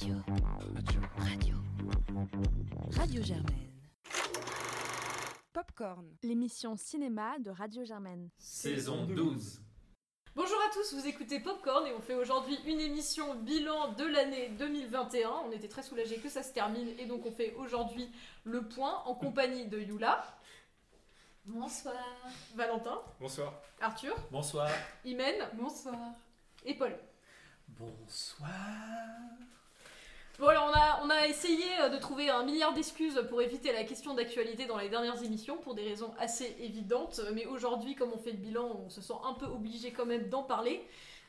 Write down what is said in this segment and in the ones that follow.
Radio. Radio. Radio. Radio Germaine. Popcorn, l'émission cinéma de Radio Germaine. Saison 12. Bonjour à tous, vous écoutez Popcorn et on fait aujourd'hui une émission bilan de l'année 2021. On était très soulagés que ça se termine et donc on fait aujourd'hui le point en compagnie de Yula. Bonsoir. Valentin. Bonsoir. Arthur. Bonsoir. Imen. Bonsoir. Et Paul. Bonsoir. Alors on a, on a essayé euh, de trouver un milliard d'excuses pour éviter la question d'actualité dans les dernières émissions pour des raisons assez évidentes, mais aujourd'hui comme on fait le bilan on se sent un peu obligé quand même d'en parler.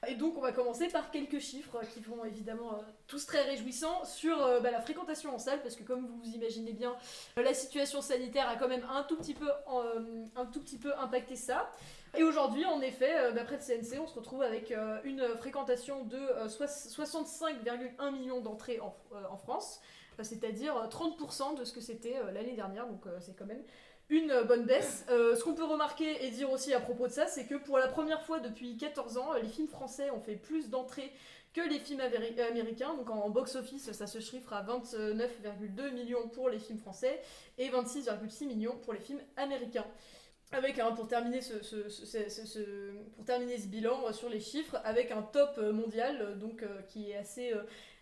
Et donc on va commencer par quelques chiffres qui vont évidemment euh, tous très réjouissants sur euh, bah, la fréquentation en salle parce que comme vous vous imaginez bien euh, la situation sanitaire a quand même un tout petit peu, euh, un tout petit peu impacté ça. Et aujourd'hui en effet euh, d'après le CNC on se retrouve avec euh, une fréquentation de euh, soix- 65,1 millions d'entrées en, euh, France, euh, c'est-à-dire euh, 30% de ce que c'était euh, l'année dernière donc euh, c'est quand même une euh, bonne baisse. Euh, ce qu'on peut remarquer et dire aussi à propos de ça, c'est que pour la première fois depuis 14 ans, euh, les films français ont fait plus d'entrées que les films américains. Donc en box-office, ça se chiffre à 29,2 millions pour les films français et 26,6 millions pour les films américains. Avec un, pour terminer ce, pour terminer ce bilan euh, sur les chiffres, avec un top euh, mondial euh, donc qui est assez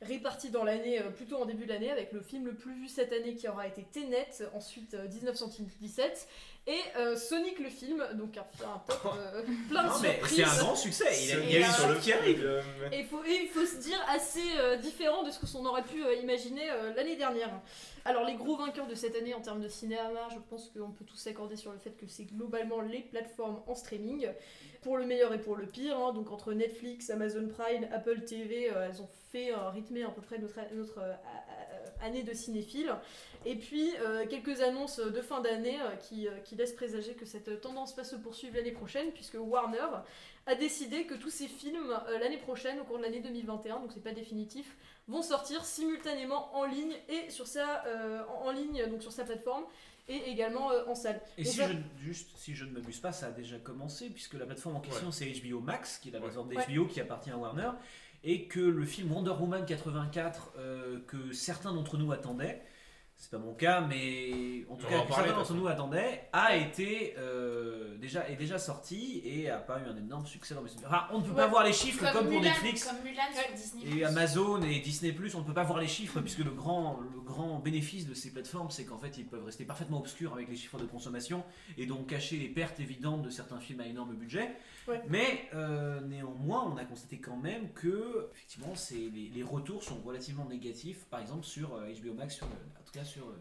réparti dans l'année, plutôt en début de l'année, avec le film le plus vu cette année qui aura été Tenet, ensuite euh, 1917, et euh, Sonic le film, donc un, un top euh, plein de Non, mais surprises. c'est un grand succès. Il, y a- il y a Et eu sur le qui arrive. Et il faut, se dire assez euh, différent de ce qu'on aurait pu euh, imaginer euh, l'année dernière. Alors les gros vainqueurs de cette année en termes de cinéma, je pense qu'on peut tous s'accorder sur le fait que c'est globalement les plateformes en streaming, pour le meilleur et pour le pire. hein. donc entre Netflix, Amazon Prime, Apple TV, euh, elles ont fait euh, rythmer à peu près notre, notre euh, année de cinéphile. Et puis euh, quelques annonces de fin d'année euh, qui, euh, qui laissent présager que cette tendance va se poursuivre l'année prochaine, puisque Warner a décidé que tous ces films euh, l'année prochaine, au cours de l'année 2021, donc c'est pas définitif, vont sortir simultanément en ligne et sur sa euh, en, en ligne donc sur sa plateforme et également euh, en salle. Et Donc si je, juste, si je ne m'abuse pas, ça a déjà commencé, puisque la plateforme en question c'est HBO Max, qui est la plateforme Ouais. d'HBO qui appartient à Warner, et que le film Wonder Woman 84, euh, que certains d'entre nous attendaient, c'est pas mon cas, mais en tout On cas, d'entre nous attendaient, a été euh, déjà, est déjà sorti et a pas eu un énorme succès dans les Enfin, on ne peut pas voir les chiffres comme, pour Mulan, Netflix. Comme Mulan sur Disney. Et Amazon et Disney Plus, on ne peut pas voir les chiffres puisque le grand, le grand bénéfice de ces plateformes, c'est qu'en fait, ils peuvent rester parfaitement obscurs avec les chiffres de consommation et donc cacher les pertes évidentes de certains films à énorme budget. Ouais. Mais euh, néanmoins, on a constaté quand même que effectivement, les, les retours sont relativement négatifs. Par exemple, sur euh, HBO Max, sur, le- en tout cas sur euh,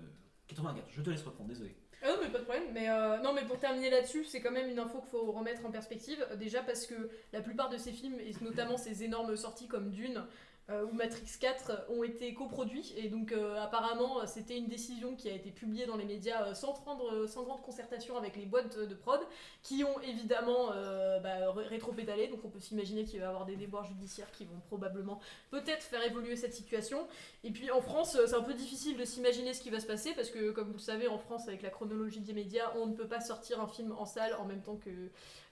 84. Je te laisse reprendre, désolé. Ah non mais pas de problème, mais euh, non mais pour terminer là-dessus, c'est quand même une info qu'il faut remettre en perspective, Euh, déjà parce que la plupart de ces films, et notamment ces énormes sorties comme Dune euh, ou Matrix 4, ont été coproduits, et donc euh, apparemment euh, c'était une décision qui a été publiée dans les médias euh, sans, sans grande concertation avec les boîtes de prod, qui ont évidemment euh, bah, ré- rétro-pédalé, donc on peut s'imaginer qu'il va y avoir des déboires judiciaires qui vont probablement peut-être faire évoluer cette situation, et puis en France, euh, c'est un peu difficile de s'imaginer ce qui va se passer parce que, comme vous le savez, en France, avec la chronologie des médias, on ne peut pas sortir un film en salle en même temps que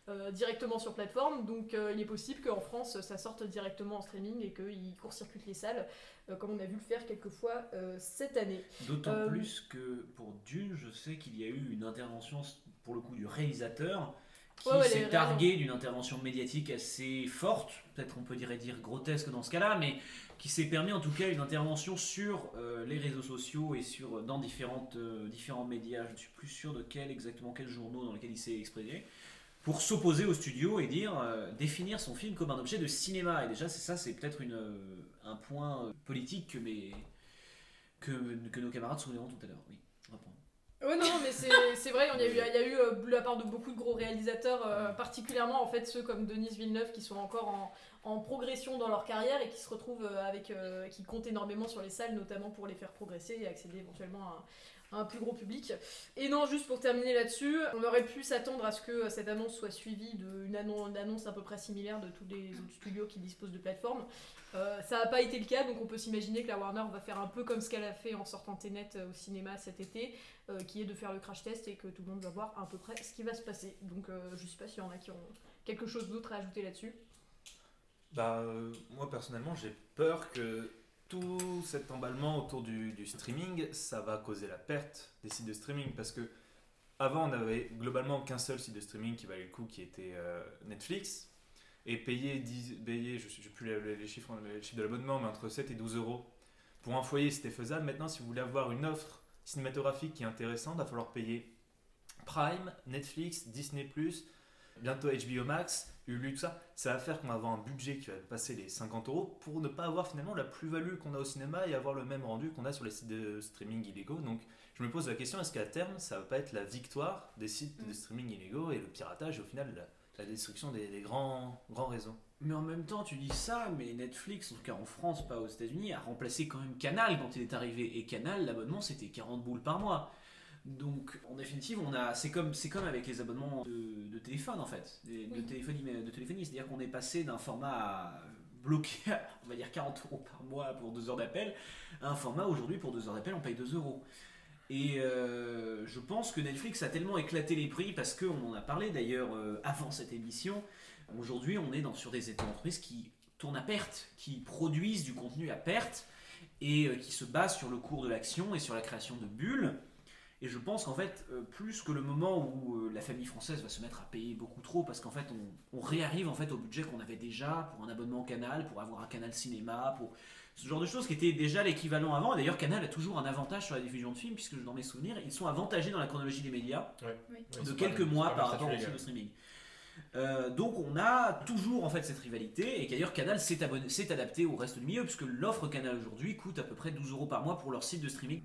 euh, directement sur plateforme. Donc, euh, il est possible qu'en France, ça sorte directement en streaming et qu'il court-circuite les salles, euh, comme on a vu le faire quelques fois cette année. D'autant plus que pour Dune, je sais qu'il y a eu une intervention, pour le coup, du réalisateur qui Ouais, ouais, les s'est targué d'une intervention médiatique assez forte, peut-être on peut dire, dire grotesque dans ce cas-là, mais qui s'est permis en tout cas une intervention sur euh, les réseaux sociaux et sur, dans différentes, euh, différents médias, je ne suis plus sûr de quel exactement quels journaux dans lesquels il s'est exprimé, pour s'opposer au studio et dire, euh, définir son film comme un objet de cinéma. Et déjà, c'est ça, c'est peut-être une, euh, un point euh, politique que, mes, que, que nos camarades souligneront tout à l'heure. Oui. Ouais, non, mais c'est vrai, il y a eu, il y a eu euh, la part de beaucoup de gros réalisateurs, euh, particulièrement en fait ceux comme Denis Villeneuve qui sont encore en, en progression dans leur carrière et qui se retrouvent avec. euh, qui comptent énormément sur les salles, notamment pour les faire progresser et accéder éventuellement à, un- plus gros public. Et non, juste pour terminer là-dessus, on aurait pu s'attendre à ce que cette annonce soit suivie d'une annonce, à peu près similaire de tous les autres studios qui disposent de plateformes. Euh, ça n'a pas été le cas, donc on peut s'imaginer que la Warner va faire un peu comme ce qu'elle a fait en sortant Tenet euh, au cinéma cet été, euh, qui est de faire le crash test et que tout le monde va voir à peu près ce qui va se passer. Donc je sais pas s'il y en a qui ont quelque chose d'autre à ajouter là-dessus. Bah, moi personnellement, j'ai peur que tout cet emballement autour du, streaming, ça va causer la perte des sites de streaming parce que avant on avait globalement qu'un seul site de streaming qui valait le coup qui était euh, Netflix. Et payer, 10, payer je ne sais plus les chiffres de l'abonnement mais entre 7 et 12 euros. Pour un foyer c'était faisable. Maintenant si vous voulez avoir une offre cinématographique qui est intéressante, il va falloir payer Prime, Netflix, Disney+, bientôt HBO Max, Tout ça, ça va faire qu'on va avoir un budget qui va passer les 50 euros pour ne pas avoir finalement la plus-value qu'on a au cinéma et avoir le même rendu qu'on a sur les sites de streaming illégaux. Donc je me pose la question, est-ce qu'à terme, ça va pas être la victoire des sites de Mm. streaming illégaux et le piratage et au final la, la destruction des, des grands, grands réseaux? Mais en même temps, tu dis ça, mais Netflix, en tout cas en France, pas aux États-Unis, a remplacé quand même Canal quand il est arrivé. Et Canal, l'abonnement, c'était 40 boules par mois. Donc, en définitive, on a, c'est comme, c'est comme avec les abonnements de, de téléphone en fait, de Oui. téléphonie, de téléphonie. C'est-à-dire qu'on est passé d'un format bloqué, à, on va dire 40 euros par mois pour 2 heures d'appel, à un format aujourd'hui pour 2 heures d'appel, on paye 2 euros. Et euh, je pense que Netflix a tellement éclaté les prix parce qu'on en a parlé d'ailleurs euh, avant cette émission. Aujourd'hui, on est dans, sur des entreprises qui tournent à perte, qui produisent du contenu à perte et euh, qui se basent sur le cours de l'action et sur la création de bulles. Et je pense qu'en fait, euh, plus que le moment où euh, la famille française va se mettre à payer beaucoup trop, parce qu'en fait, on, on réarrive en fait au budget qu'on avait déjà pour un abonnement au canal, pour avoir un canal cinéma, pour ce genre de choses qui était déjà l'équivalent avant. Et d'ailleurs, Canal a toujours un avantage sur la diffusion de films, puisque dans mes souvenirs, ils sont avantagés dans la chronologie des médias de quelques mois par rapport au film de streaming. Euh, donc on a toujours en fait cette rivalité et qu'ailleurs Canal s'est adapté au reste du milieu puisque l'offre Canal aujourd'hui coûte à peu près 12 euros par mois pour leur site de streaming.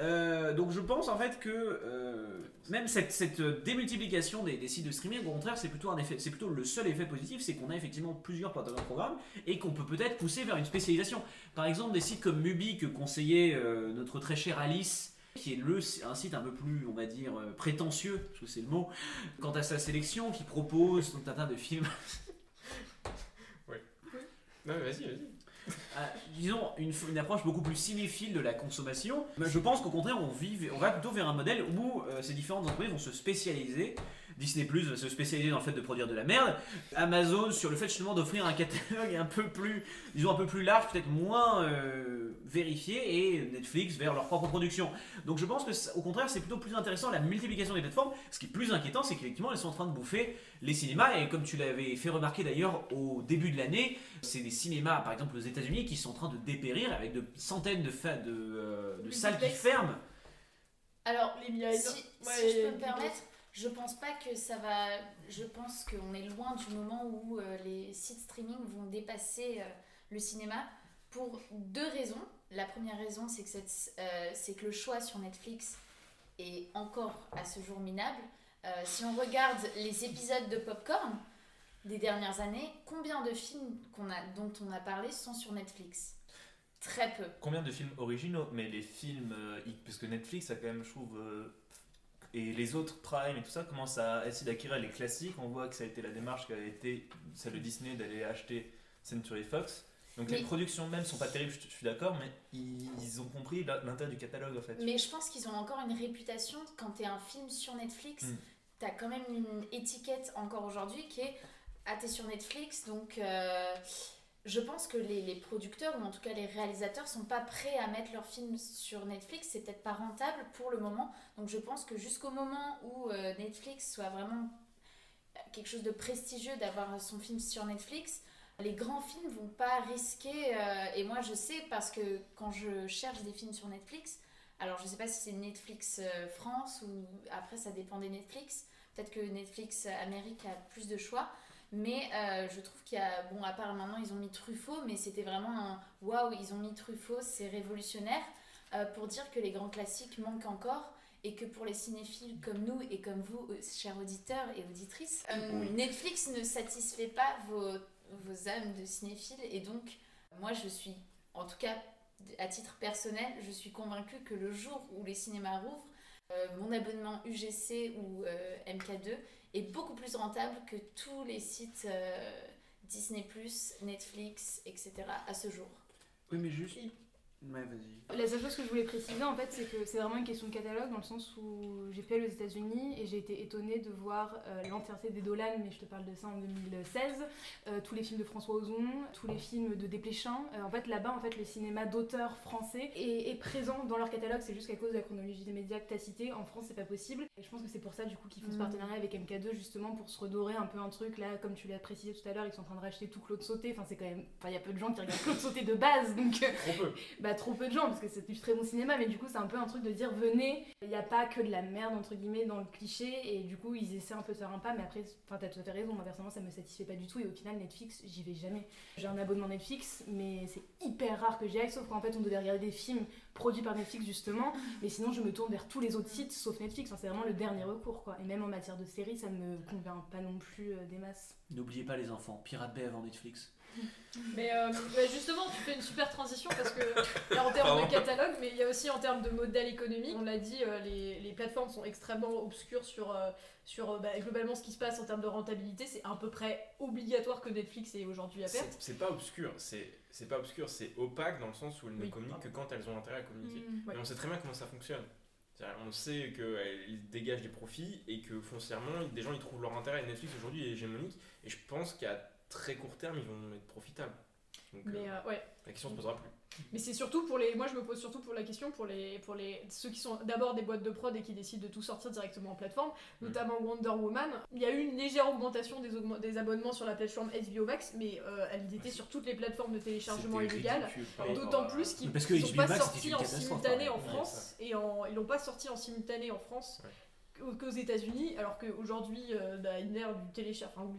Euh, donc je pense en fait que euh, même cette, démultiplication des, sites de streaming au contraire c'est plutôt un effet c'est plutôt le seul effet positif c'est qu'on a effectivement plusieurs plateformes de programmes et qu'on peut peut-être pousser vers une spécialisation. Par exemple des sites comme Mubi que conseillait euh, notre très chère Alice qui est le, un site un peu plus, on va dire, prétentieux, parce que c'est le mot, quant à sa sélection, qui propose tout un tas de films, Non, mais vas-y, vas-y. Euh, disons, une, une approche beaucoup plus cinéphile de la consommation. Je pense qu'au contraire, on, on va plutôt vers un modèle où euh, ces différentes entreprises vont se spécialiser. Disney Plus va se spécialiser dans le fait de produire de la merde. Amazon sur le fait justement d'offrir un catalogue un peu plus, disons un peu plus large, peut-être moins euh, vérifié, et Netflix vers leur propre production. Donc je pense que ça- au contraire, c'est plutôt plus intéressant la multiplication des plateformes. Ce qui est plus inquiétant, c'est qu'effectivement, elles sont en train de bouffer les cinémas. Et comme tu l'avais fait remarquer d'ailleurs au début de l'année, c'est des cinémas, par exemple aux États-Unis, qui sont en train de dépérir avec de centaines de, fa- de, euh, de salles qui ferment. Alors, Les milliards. si, Ouais, si je peux me permettre, je pense pas que ça va. Je pense qu'on est loin du moment où euh, les sites streaming vont dépasser euh, le cinéma pour deux raisons. La première raison, c'est que, euh, c'est que le choix sur Netflix est encore à ce jour minable. Si on regarde les épisodes de Popcorn des dernières années, combien de films qu'on a, dont on a parlé sont sur Netflix? Très peu. Combien de films originaux? Mais les films, parce que Netflix a quand même, je trouve, et les autres Prime et tout ça commencent à essayer d'acquérir les classiques. On voit que ça a été la démarche qui a été celle de Disney d'aller acheter Century Fox. Donc les productions même sont pas terribles, je, je suis d'accord, mais ils, ils ont compris l'intérêt du catalogue en fait. Mais je pense qu'ils ont encore une réputation quand tu es un film sur Netflix. Mm. Tu as quand même une étiquette encore aujourd'hui qui est Ah, t'es sur Netflix. Donc, euh, je pense que les, les producteurs, ou en tout cas les réalisateurs, sont pas prêts à mettre leurs films sur Netflix. C'est peut-être pas rentable pour le moment. Donc, je pense que jusqu'au moment où euh, Netflix soit vraiment quelque chose de prestigieux d'avoir son film sur Netflix, les grands films vont pas risquer. euh, et moi, je sais parce que quand je cherche des films sur Netflix, alors je sais pas si c'est Netflix euh, France ou après ça dépend des Netflix. Peut-être que Netflix Amérique a plus de choix. Mais euh, je trouve qu'il y a. Bon, à part maintenant, ils ont mis Truffaut, mais c'était vraiment un. Waouh, ils ont mis Truffaut, c'est révolutionnaire. euh, pour dire que les grands classiques manquent encore et que pour les cinéphiles comme nous et comme vous, euh, chers auditeurs et auditrices, euh, Netflix ne satisfait pas vos, vos âmes de cinéphiles. Et donc, moi, je suis, en tout cas, à titre personnel, je suis convaincue que le jour où les cinémas rouvrent, euh, mon abonnement UGC ou euh, MK2 est beaucoup plus rentable que tous les sites euh, Disney+, Netflix, etc. à ce jour. Oui, mais juste. Ouais, vas-y. La seule chose que je voulais préciser en fait, c'est que c'est vraiment une question de catalogue dans le sens où j'ai pu aller aux États-Unis et j'ai été étonnée de voir euh, l'entièreté des Dolan, mais je te parle de ça en 2016, euh, tous les films de François Ozon, tous les films de Desplechin. Euh, en fait, là-bas, en fait, le cinéma d'auteurs français est, est présent dans leur catalogue. C'est juste qu'à cause de la chronologie des médias que t'as cité, en France, c'est pas possible. Et je pense que c'est pour ça du coup qu'ils font ce Mm. partenariat avec MK2 justement pour se redorer un peu un truc. Là, comme tu l'as précisé tout à l'heure, ils sont en train de racheter tout Claude Sauté. Enfin, c'est quand même, enfin, il y a peu de gens qui regardent Claude Sauté de base, donc. euh, Trop peu. Trop peu de gens parce que c'est du très bon cinéma mais du coup c'est un peu un truc de dire venez il n'y a pas que de la merde entre guillemets dans le cliché et du coup ils essaient un peu de faire un pas mais après enfin t'as tout à fait raison personnellement ça me satisfait pas du tout et au final Netflix j'y vais jamais. J'ai un abonnement Netflix mais c'est hyper rare que j'y aille sauf qu'en fait on devait regarder des films produits par Netflix justement mais sinon je me tourne vers tous les autres sites sauf Netflix Enfin, c'est vraiment le dernier recours quoi. Et même en matière de séries ça me convainc pas non plus euh, des masses. N'oubliez pas les enfants, Pirate Bay avant Netflix. Mais euh, bah, justement, tu fais une super transition parce que y a en termes Pardon. de catalogue, mais il y a aussi en termes de modèle économique. On l'a dit, euh, les, les plateformes sont extrêmement obscures sur, euh, sur bah, globalement ce qui se passe en termes de rentabilité. C'est à peu près obligatoire que Netflix est aujourd'hui à perte. C'est pas obscur, c'est pas obscur, c'est opaque dans le sens où elles ne Oui, communiquent que quand elles ont intérêt à communiquer. Mm. Ouais. Et on sait très bien comment ça fonctionne. On sait qu'elles dégagent des profits et que foncièrement, des gens ils trouvent leur intérêt. Et Netflix aujourd'hui est hégémonique et je pense qu'à très court terme, ils vont être profitables. Donc Mais euh, euh, ouais. la question se posera plus. Mais c'est surtout pour les. Moi, je me pose surtout pour la question pour les pour les ceux qui sont d'abord des boîtes de prod et qui décident de tout sortir directement en plateforme, Mm. notamment Wonder Woman. Il y a eu une légère augmentation des, des abonnements sur la plateforme HBO Max, mais euh, elle était sur toutes les plateformes de téléchargement illégal. D'autant plus qu'ils ne sont HBO pas sortis en simultané par en. France et en, ils l'ont pas sorti en simultané en France qu'aux États-Unis, alors qu'aujourd'hui, euh, bah, une ère du,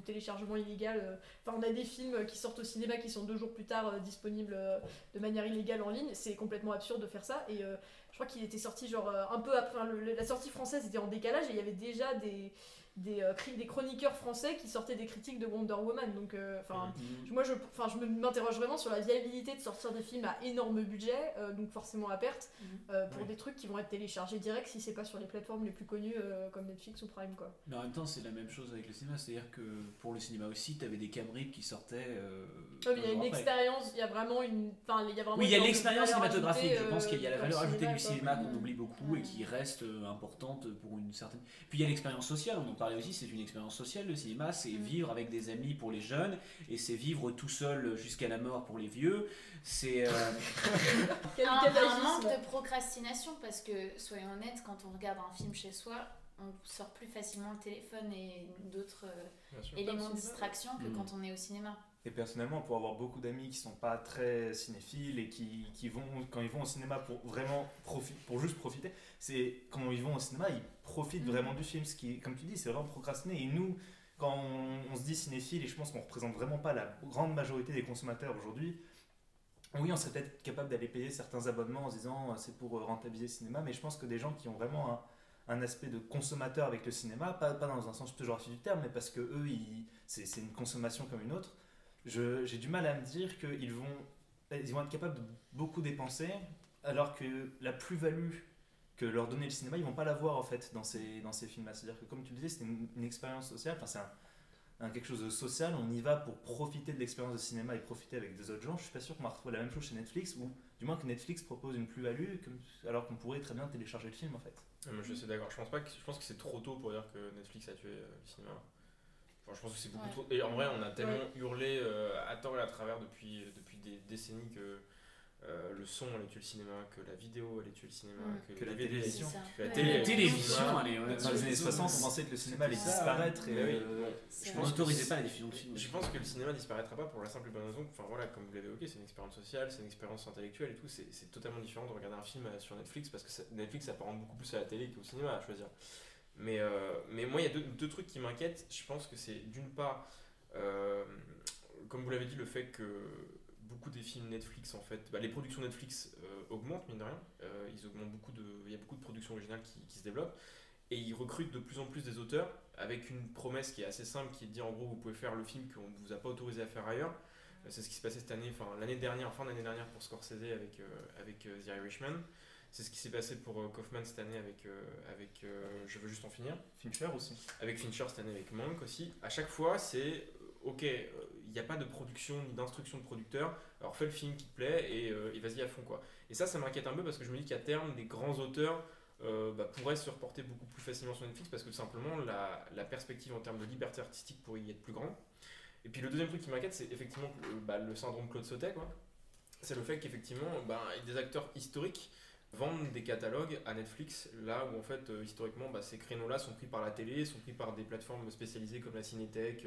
téléchargement illégal, euh, on a des films qui sortent au cinéma qui sont deux jours plus tard euh, disponibles euh, de manière illégale en ligne. C'est complètement absurde de faire ça. Et je crois qu'il était sorti genre un peu après. la sortie française était en décalage et il y avait déjà des, des, euh, des chroniqueurs français qui sortaient des critiques de Wonder Woman. Donc, euh, enfin. Mhm. Moi, je, enfin, je m'interroge vraiment sur la viabilité de sortir des films à énorme budget, euh, donc forcément à perte, Mhm. euh, pour des trucs qui vont être téléchargés direct si c'est pas sur les plateformes les plus connues euh, comme Netflix ou Prime, quoi. Mais en même temps, c'est la même chose avec le cinéma, c'est-à-dire que pour le cinéma aussi, t'avais des cambriques qui sortaient. euh, Ouais, mais il y a un une expérience, il y a vraiment une, enfin, il y a vraiment. Oui, il y a l'expérience cinématographique. ajoutée, Je pense qu'il y a la valeur ajoutée cinéma, du cinéma qu'on oublie beaucoup et qui reste importante pour une certaine. Puis il y a l'expérience sociale, on en parlait aussi, c'est une expérience sociale le cinéma, c'est Mm. vivre avec des amis pour les jeunes et c'est vivre tout seul jusqu'à la mort pour les vieux. C'est. euh, un, manque de procrastination parce que, soyons honnêtes, quand on regarde un film chez soi, on sort plus facilement le téléphone et d'autres euh, éléments de distraction que Mm. quand on est au cinéma. Et personnellement, pour avoir beaucoup d'amis qui sont pas très cinéphiles et qui, qui vont, quand ils vont au cinéma pour vraiment profiter, pour juste profiter, c'est quand ils vont au cinéma, ils profitent Mhm. vraiment du film. Ce qui, comme tu dis, c'est vraiment procrastiner. Et nous, quand on, on se dit cinéphile, et je pense qu'on représente vraiment pas la grande majorité des consommateurs aujourd'hui, oui, on serait peut-être capable d'aller payer certains abonnements en se disant euh, c'est pour euh, rentabiliser le cinéma, mais je pense que des gens qui ont vraiment un, un aspect de consommateur avec le cinéma, pas, pas dans un sens péjoratif du terme, mais parce que eux, c'est une consommation comme une autre, j'ai du mal à me dire qu'ils vont, ils vont être capables de beaucoup dépenser, alors que la plus-value que leur donnait le cinéma, ils vont pas l'avoir en fait dans ces, dans ces films-là. C'est-à-dire que comme tu le disais, c'est une, une expérience sociale, enfin c'est un, un quelque chose de social, on y va pour profiter de l'expérience de cinéma et profiter avec des autres gens. Je suis pas sûr qu'on va retrouver la même chose chez Netflix, ou du moins que Netflix propose une plus-value, alors qu'on pourrait très bien télécharger le film en fait. Moi, je suis d'accord. Je pense pas que je pense que c'est trop tôt pour dire que Netflix a tué euh, le cinéma. Enfin, je pense que c'est beaucoup Ouais. trop. Et en vrai, on a tellement Ouais. hurlé euh, à tort et à travers depuis depuis des décennies que euh, le son allait tuer le cinéma, que la vidéo allait tuer le cinéma, Mm. que, Que la télévision. Que la télé, allait télévision, ouais, Dans les années 60, on pensait que le cinéma allait ça. disparaître et oui. euh, Je On pense n'autorisait pas la diffusion de films. Je pense que le cinéma disparaîtra pas pour la simple et bonne raison. Enfin voilà, comme vous l'avez évoqué, c'est une expérience sociale, c'est une expérience intellectuelle et tout. C'est c'est totalement différent de regarder un film euh, sur Netflix parce que ça- Netflix s'apparente beaucoup plus à la télé qu'au cinéma à choisir. Mais, euh, mais moi, il y a deux, deux trucs qui m'inquiètent. Je pense que c'est d'une part, euh, comme vous l'avez dit, le fait que beaucoup des films Netflix, en fait, bah, les productions Netflix euh, augmentent, mine de rien. Euh, ils augmentent beaucoup de, il y a beaucoup de productions originales qui, qui se développent. Et ils recrutent de plus en plus des auteurs avec une promesse qui est assez simple, qui est de dire en gros, vous pouvez faire le film qu'on ne vous a pas autorisé à faire ailleurs. Euh, C'est ce qui s'est passé cette année, enfin l'année dernière, fin d'année dernière pour Scorsese avec, avec The Irishman. C'est ce qui s'est passé pour Kaufman cette année avec, euh, avec euh, Je veux juste en finir Fincher aussi. avec Fincher cette année avec Mank aussi. À chaque fois, c'est ok, euh, il n'y a pas de production ni d'instruction de producteur. Alors fais le film qui te plaît et, euh, et vas-y à fond quoi. Et ça, ça m'inquiète un peu parce que je me dis qu'à terme, des grands auteurs euh, bah, pourraient se reporter beaucoup plus facilement sur Netflix parce que simplement la, perspective en termes de liberté artistique pourrait y être plus grande. Et puis le deuxième truc qui m'inquiète, c'est effectivement euh, bah, le syndrome Claude Sautet. C'est le fait qu'effectivement, bah, des acteurs historiques vendent des catalogues à Netflix, là où en fait euh, historiquement bah, ces créneaux-là sont pris par la télé, sont pris par des plateformes spécialisées comme la Cinétech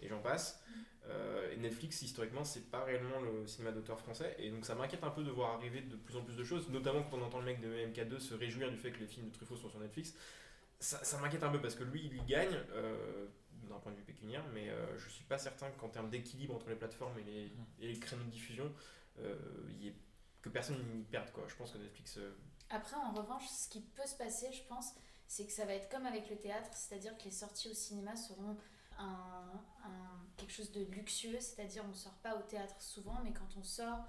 et j'en passe. Euh, et Netflix historiquement c'est pas réellement le cinéma d'auteur français et donc ça m'inquiète un peu de voir arriver de plus en plus de choses, notamment quand on entend le mec de MK2 se réjouir du fait que les films de Truffaut sont sur Netflix. Ça, m'inquiète un peu parce que lui il y gagne euh, d'un point de vue pécuniaire, mais euh, je suis pas certain qu'en termes d'équilibre entre les plateformes et les, créneaux de diffusion, euh, y ait- que personne n'y perde quoi. Je pense que Netflix Après, en revanche, ce qui peut se passer, je pense, c'est que ça va être comme avec le théâtre, c'est-à-dire que les sorties au cinéma seront un, un- quelque chose de luxueux, c'est-à-dire on ne sort pas au théâtre souvent, mais quand on sort,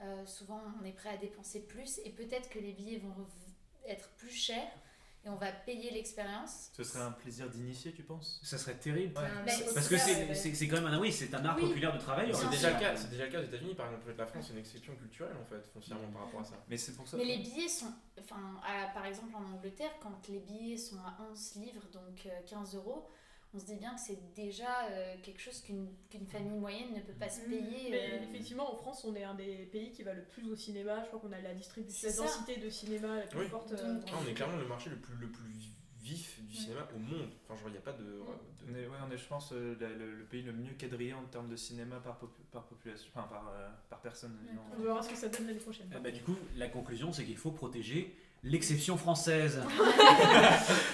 euh, souvent on est prêt à dépenser plus, et peut-être que les billets vont être plus chers, et on va payer l'expérience. Ce serait un plaisir d'initier, tu penses? Ça serait terrible. Ouais. Ben, Parce que c'est quand même un, oui, c'est un art Oui. populaire de travail. C'est déjà, le cas, c'est déjà le cas aux États-Unis, par exemple. La France, c'est une exception culturelle en fait, foncièrement par rapport à ça. Mais c'est pour ça. Mais les billets sont, enfin, à- par exemple en Angleterre, quand les billets sont à 11 livres, donc euh, 15 euros, on se dit bien que c'est déjà euh, quelque chose qu'une qu'une famille moyenne ne peut pas se Mhm. payer. Mais euh, effectivement, en France, on est un des pays qui va le plus au cinéma. Je crois qu'on a la distribution, la densité de cinéma la plus Oui. forte. euh, Ah, on est clairement le marché le plus, le plus vif du cinéma au monde. Enfin, genre, il n'y a pas de. de- On est, ouais, on est, je pense, le, le- le pays le mieux quadrillé en termes de cinéma par, popu- par population, enfin par, euh, par personne. disons. On verra ce que ça donne l'année prochaine. Eh ben, du coup, la conclusion, c'est qu'il faut protéger l'exception française.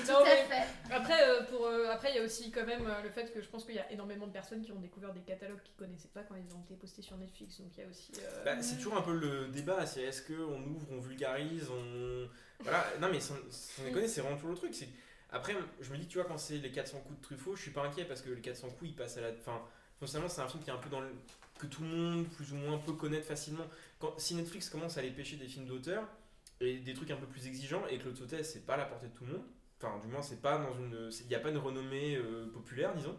Non, mais-. Après, euh, pour, euh, après, il y a aussi quand même euh, le fait que je pense qu'il y a énormément de personnes qui ont découvert des catalogues qu'ils connaissaient pas quand ils ont été postés sur Netflix. Donc il y a aussi. euh, Bah, c'est toujours un peu le débat, c'est est-ce qu'on ouvre, on vulgarise, on... Voilà, non mais sans, sans déconner, c'est vraiment toujours le truc. c'est- Après, je me dis, tu vois, quand c'est les 400 coups de Truffaut, je suis pas inquiet parce que les 400 coups, ils passent à la... Enfin, foncièrement, c'est un film qui est un peu dans le... que tout le monde, plus ou moins, peut connaître facilement. Quand, si Netflix commence à aller pêcher des films d'auteur et des trucs un peu plus exigeants et que Sautet, c'est pas à la portée de tout le monde, enfin, du moins, c'est pas dans une... Il n'y a pas une renommée euh, populaire, disons.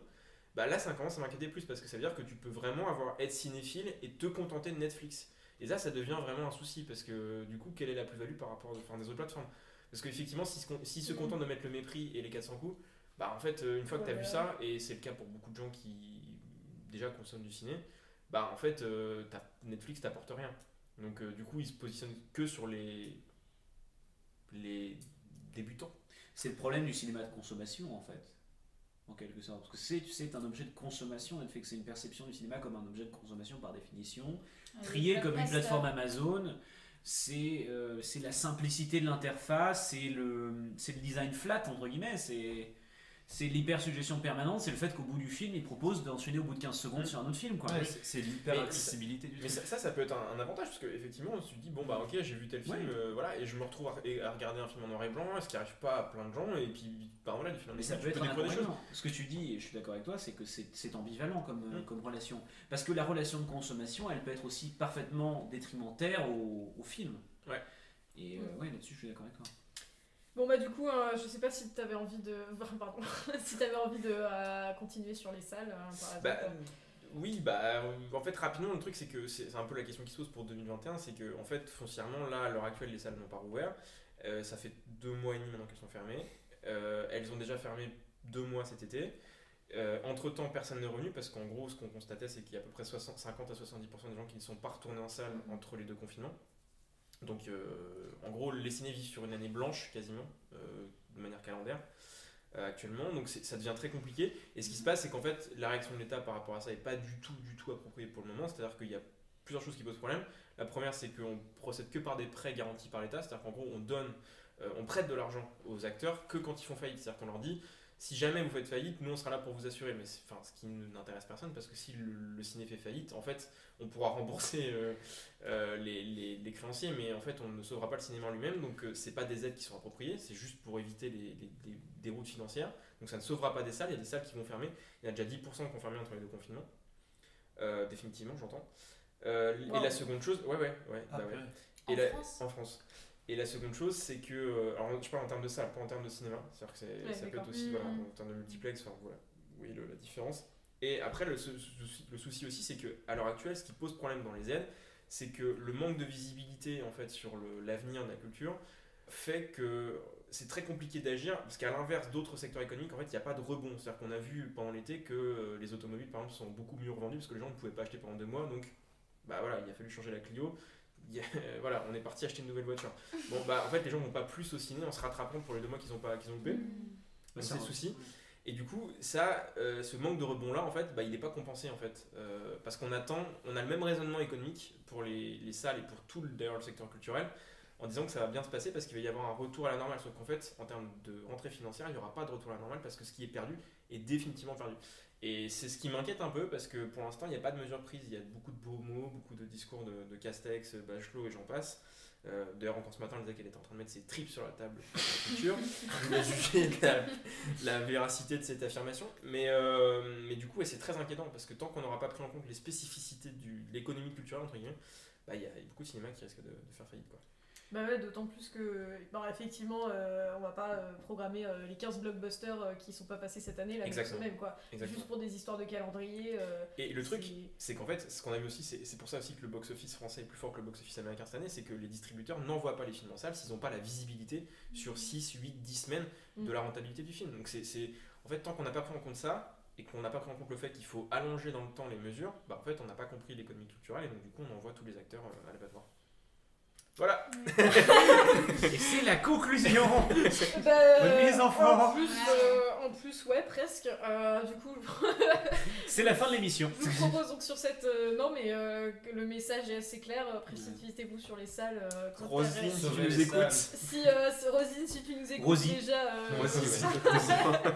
Bah là, ça commence à m'inquiéter plus parce que ça veut dire que tu peux vraiment avoir être cinéphile et te contenter de Netflix. Et ça, ça devient vraiment un souci parce que du coup, quelle est la plus-value par rapport aux enfin, des autres plateformes? Parce qu'effectivement, s'ils se, s'ils se Mhm. contentent de mettre le mépris et les 400 coups, bah en fait, euh, une fois que tu as vu ça, et c'est le cas pour beaucoup de gens qui déjà consomment du ciné, bah en fait, euh, Netflix t'apporte rien. Donc euh, du coup, ils se positionnent que sur les, les débutants. C'est le problème du cinéma de consommation, en fait. En quelque sorte. Parce que c'est, tu sais, un objet de consommation. Netflix, c'est une perception du cinéma comme un objet de consommation par définition. Trié Les comme une plateforme Amazon. C'est euh, c'est la simplicité de l'interface, c'est le, le design flat, entre guillemets. C'est. C'est l'hyper-suggestion permanente, c'est le fait qu'au bout du film, il propose d'enchaîner au bout de 15 secondes Mm. sur un autre film. Quoi. Ouais, c'est c'est l'hyper Mais accessibilité du Mais truc. ça, ça, ça peut être un, un avantage parce qu'effectivement, tu te dis, bon bah ok, j'ai vu tel film, Ouais. euh, voilà, et je me retrouve à, à regarder un film en noir et blanc, ce qui arrive pas à plein de gens, et puis, bah voilà, du film Mais ça peut être un des choses. Ce que tu dis, et je suis d'accord avec toi, c'est que c'est c'est ambivalent comme, euh, Mm. comme relation. Parce que la relation de consommation, elle peut être aussi parfaitement détrimentaire au, au film. Ouais. Et euh, Mm. ouais, là-dessus, je suis d'accord avec toi. Bon bah du coup, euh, je sais pas si t'avais envie de, pardon, si t'avais envie de euh, continuer sur les salles, euh, par exemple. Bah, oui, bah euh, en fait, rapidement, le truc, c'est que c'est un peu la question qui se pose pour 2021, c'est que en fait, foncièrement, là, à l'heure actuelle, les salles n'ont pas rouvert. Euh, ça fait deux mois et demi maintenant qu'elles sont fermées. Euh, elles ont déjà fermé deux mois cet été. entre temps, personne n'est revenu parce qu'en gros, ce qu'on constatait, c'est qu'il y a à peu près 60, 50 à 70% des gens qui ne sont pas retournés en salle entre les deux confinements. Donc, euh, en gros, les ciné vivent sur une année blanche quasiment, euh, de manière calendaire, euh, actuellement. Donc, ça devient très compliqué. Et ce qui se passe, c'est qu'en fait, la réaction de l'État par rapport à ça n'est pas du tout, appropriée pour le moment. C'est-à-dire qu'il y a plusieurs choses qui posent problème. La première, c'est qu'on procède que par des prêts garantis par l'État. C'est-à-dire qu'en gros, on donne, on prête de l'argent aux acteurs que quand ils font faillite. C'est-à-dire qu'on leur dit, si jamais vous faites faillite, nous on sera là pour vous assurer. Mais c'est- enfin, ce qui n'intéresse personne parce que si le, le ciné fait faillite, en fait, on pourra rembourser euh, euh, les, les- les créanciers, mais en fait, on ne sauvera pas le cinéma en lui-même. Donc, euh, c'est pas des aides qui sont appropriées, c'est juste pour éviter les, les- les déroutes financières. Donc, ça ne sauvera pas des salles. Il y a des salles qui vont fermer. Il y en a déjà 10% qui ont fermé entre les deux confinements. Euh, définitivement, j'entends. Euh, Et la seconde chose, ouais, ouais, ouais. Ah, bah ouais. purée. Et En la- France? en France. Et la seconde chose, c'est que. euh, alors, je parle en termes de salle, pas en termes de cinéma. C'est-à-dire que c'est- Ouais, ça peut être aussi, voilà, en termes de multiplex, enfin voilà, oui, le- la différence. Et après, le, sou- sou- le souci aussi, c'est que à l'heure actuelle, ce qui pose problème dans les aides, c'est que le manque de visibilité en fait sur le- l'avenir de la culture fait que c'est très compliqué d'agir parce qu'à l'inverse d'autres secteurs économiques, en fait, il n'y a pas de rebond. C'est-à-dire qu'on a vu pendant l'été que euh, les automobiles, par exemple, sont beaucoup mieux revendues parce que les gens ne pouvaient pas acheter pendant deux mois. Donc, bah voilà, il a fallu changer la Clio. Il y a- voilà, on est parti acheter une nouvelle voiture. Bon, bah en fait, les gens vont pas plus au ciné en se rattrapant pour les deux mois qu'ils ont pas qu'ils ont loupé. Bah, ça c'est souci. Et du coup, ça, euh, ce manque de rebond là, en fait, bah, il n'est pas compensé en fait, Euh, parce qu'on attend, on a le même raisonnement économique pour les, les salles et pour tout le, d'ailleurs le secteur culturel, en disant que ça va bien se passer parce qu'il va y avoir un retour à la normale. Sauf qu'en fait, en termes de rentrée financière, il n'y aura pas de retour à la normale parce que ce qui est perdu est définitivement perdu. Et c'est ce qui m'inquiète un peu parce que pour l'instant, il n'y a pas de mesures prises. Il y a beaucoup de beaux mots, beaucoup de discours de, de Castex, Bachelot et j'en passe. Euh, D'ailleurs, encore ce matin, elle disait qu'elle était en train de mettre ses tripes sur la table pour la culture. Je juger de la, la véracité de cette affirmation. Mais, euh, mais du coup, ouais, c'est très inquiétant parce que tant qu'on n'aura pas pris en compte les spécificités du- de l'économie culturelle, entre guillemets, bah, il y a beaucoup de cinéma qui risque de, de faire faillite. Quoi. Bah ouais, d'autant plus que, bah, effectivement, euh, on va pas euh, programmer euh, les 15 blockbusters qui sont pas passés cette année la même Exactement. semaine, quoi. Exactement. Juste pour des histoires de calendrier. Et le truc, c'est- qu'en fait, ce qu'on a vu aussi, c'est pour ça aussi que le box-office français est plus fort que le box-office américain cette année, c'est que les distributeurs n'envoient pas les films en salle s'ils n'ont pas la visibilité sur 6, 8, 10 semaines de Mm. la rentabilité du film. Donc c'est, c'est- en fait, tant qu'on n'a pas pris en compte ça, et qu'on n'a pas pris en compte le fait qu'il faut allonger dans le temps les mesures, bah en fait, on n'a pas compris l'économie culturelle, et donc du coup, on envoie tous les acteurs à l'abattoir. Voilà Et c'est la conclusion Bah, Bonne nuit, les enfants. En plus, euh, en plus ouais, presque. Euh, du coup, C'est la fin de l'émission. je vous propose donc sur cette. euh, non, mais euh, que le message est assez clair. euh, Précipitez-vous sur les salles. euh, quand Rosine, si tu nous écoutes. Si, euh, Rosine, si tu nous écoutes Rosie. déjà. euh, Moi aussi, ouais.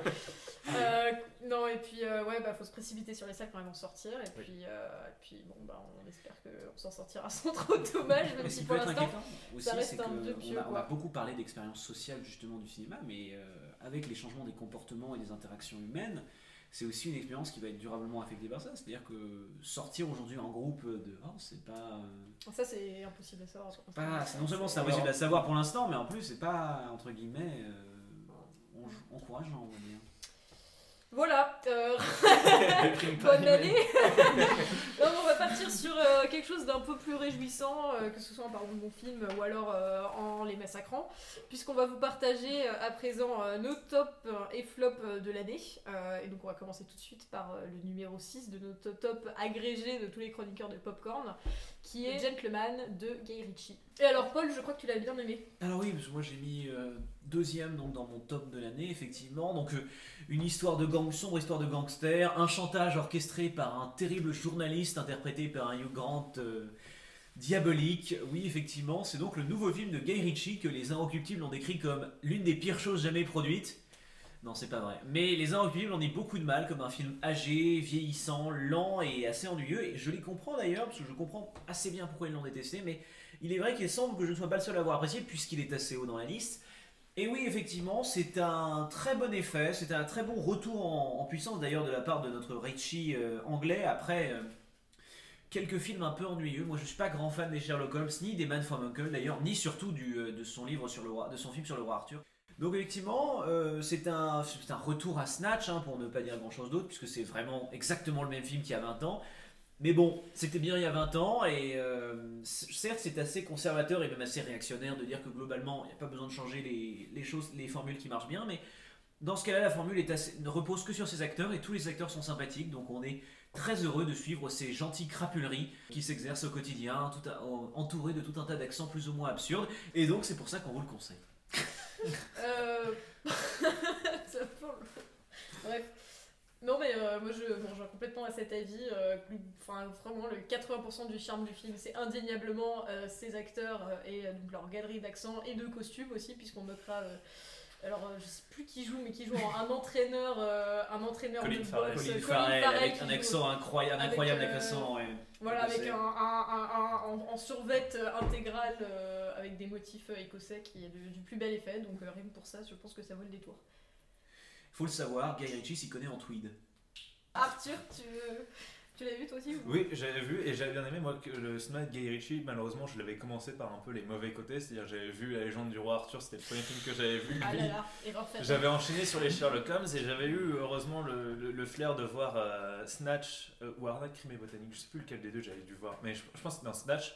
Euh, non, et puis, euh, ouais, bah, faut se précipiter sur les salles quand elles vont sortir. Et Oui. puis, euh, et puis bon, bah, on espère qu'on s'en sortira sans trop de dommages, même si qui pour peut être l'instant. inquiétant aussi, ça reste c'est un vieux qu'on pieu, a, on a beaucoup parlé d'expérience sociale justement du cinéma, mais euh, avec les changements des comportements et des interactions humaines, c'est aussi une expérience qui va être durablement affectée par ça. C'est-à-dire que sortir aujourd'hui en groupe dehors, c'est pas, euh, Ça, c'est impossible à savoir. pour pas non seulement c'est impossible à savoir pour l'instant, mais en plus c'est pas entre guillemets euh, en- encourageant, on va dire. Voilà, euh, bonne année. non, on va partir sur euh, quelque chose d'un peu plus réjouissant, euh, que ce soit en parlant de mon film ou alors euh, en les massacrant, puisqu'on va vous partager euh, à présent euh, nos tops euh, et flops de l'année. Euh, et donc on va commencer tout de suite par euh, le numéro 6 de notre top agrégé de tous les chroniqueurs de Popcorn, qui est Gentleman de Guy Ritchie. Et alors Paul, je crois que tu l'as bien aimé. Alors oui, parce que moi j'ai mis euh, deuxième donc dans mon top de l'année, effectivement. Donc euh, une histoire de gang, sombre histoire de gangster, un chantage orchestré par un terrible journaliste interprété par un Hugh Grant euh, diabolique. Oui, effectivement, c'est donc le nouveau film de Guy Ritchie que les Inrecuptibles ont décrit comme l'une des pires choses jamais produites. Non, c'est pas vrai. Mais les Inrecuptibles en dit beaucoup de mal, comme un film âgé, vieillissant, lent et assez ennuyeux. Et je les comprends d'ailleurs, parce que je comprends assez bien pourquoi ils l'ont détesté, mais il est vrai qu'il semble que je ne sois pas le seul à avoir apprécié, puisqu'il est assez haut dans la liste. Et oui, effectivement, c'est un très bon effet, c'est un très bon retour en, puissance d'ailleurs de la part de notre Ritchie euh, anglais après euh, quelques films un peu ennuyeux. Moi, je suis pas grand fan des Sherlock Holmes ni des Man from Uncle d'ailleurs, ni surtout euh, de son livre de son film sur le roi Arthur. Donc effectivement, euh, c'est un, retour à Snatch, hein, pour ne pas dire grand chose d'autre, puisque c'est vraiment exactement le même film qu'il y a 20 ans. Mais bon, c'était bien il y a 20 ans, et euh, certes c'est assez conservateur et même assez réactionnaire de dire que globalement, il n'y a pas besoin de changer les, choses, les formules qui marchent bien, mais dans ce cas-là, la formule est ne repose que sur ses acteurs, et tous les acteurs sont sympathiques, donc on est très heureux de suivre ces gentilles crapuleries qui s'exercent au quotidien, tout à- en- entourés de tout un tas d'accents plus ou moins absurdes, et donc c'est pour ça qu'on vous le conseille. Euh... Bref. Non mais euh, moi je bon, complètement à cet avis. euh, Enfin vraiment le 80% du charme du film c'est indéniablement euh, ses acteurs et donc leur galerie d'accent et de costumes aussi puisqu'on notera alors euh, je sais plus qui joue mais qui joue en un entraîneur euh, un entraîneur Colin de Farrell. boxe Colin Colin Farrell Farrell avec un joue- accent incroyable, un avec, incroyable euh, accent, ouais. voilà, avec un, un, un, un- en, survêt euh, intégral euh, avec des motifs écossais qui est du, du plus bel effet. Donc euh, rien que pour ça, je pense que ça vaut le détour. Faut le savoir, Guy Ritchie s'y connaît en tweed. Arthur, tu veux, Tu l'as vu toi aussi ou- Oui, j'avais vu et j'avais bien aimé moi que le cinéma de Guy Ritchie. Malheureusement, je l'avais commencé par un peu les mauvais côtés, c'est-à-dire j'avais vu La Légende du roi Arthur, c'était le premier film que j'avais vu. Ah là là. J'avais enchaîné sur les Sherlock Holmes et j'avais eu heureusement le, le- le flair de voir euh, Snatch euh, ou Arnaque Crime et Botanique, je sais plus lequel des deux j'avais dû voir, mais je, je pense que dans Snatch.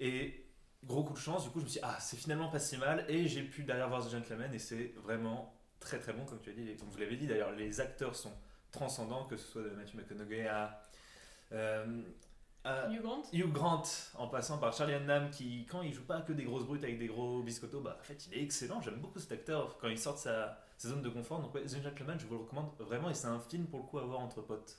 Et gros coup de chance, du coup je me suis dit, ah c'est finalement pas si mal et j'ai pu derrière voir The Gentleman et c'est vraiment très très bon comme tu as dit, comme vous l'avez dit d'ailleurs, les acteurs sont transcendants, que ce soit de Matthew McConaughey à. Euh, à Hugh Grant Hugh Grant, en passant par Charlie Hunnam, qui, quand il joue pas que des grosses brutes avec des gros biscottos, bah, en fait, il est excellent. J'aime beaucoup cet acteur quand il sort de sa, sa zone de confort. Donc, ouais, The Gentleman, je vous le recommande vraiment. Et c'est un film pour le coup à voir entre potes.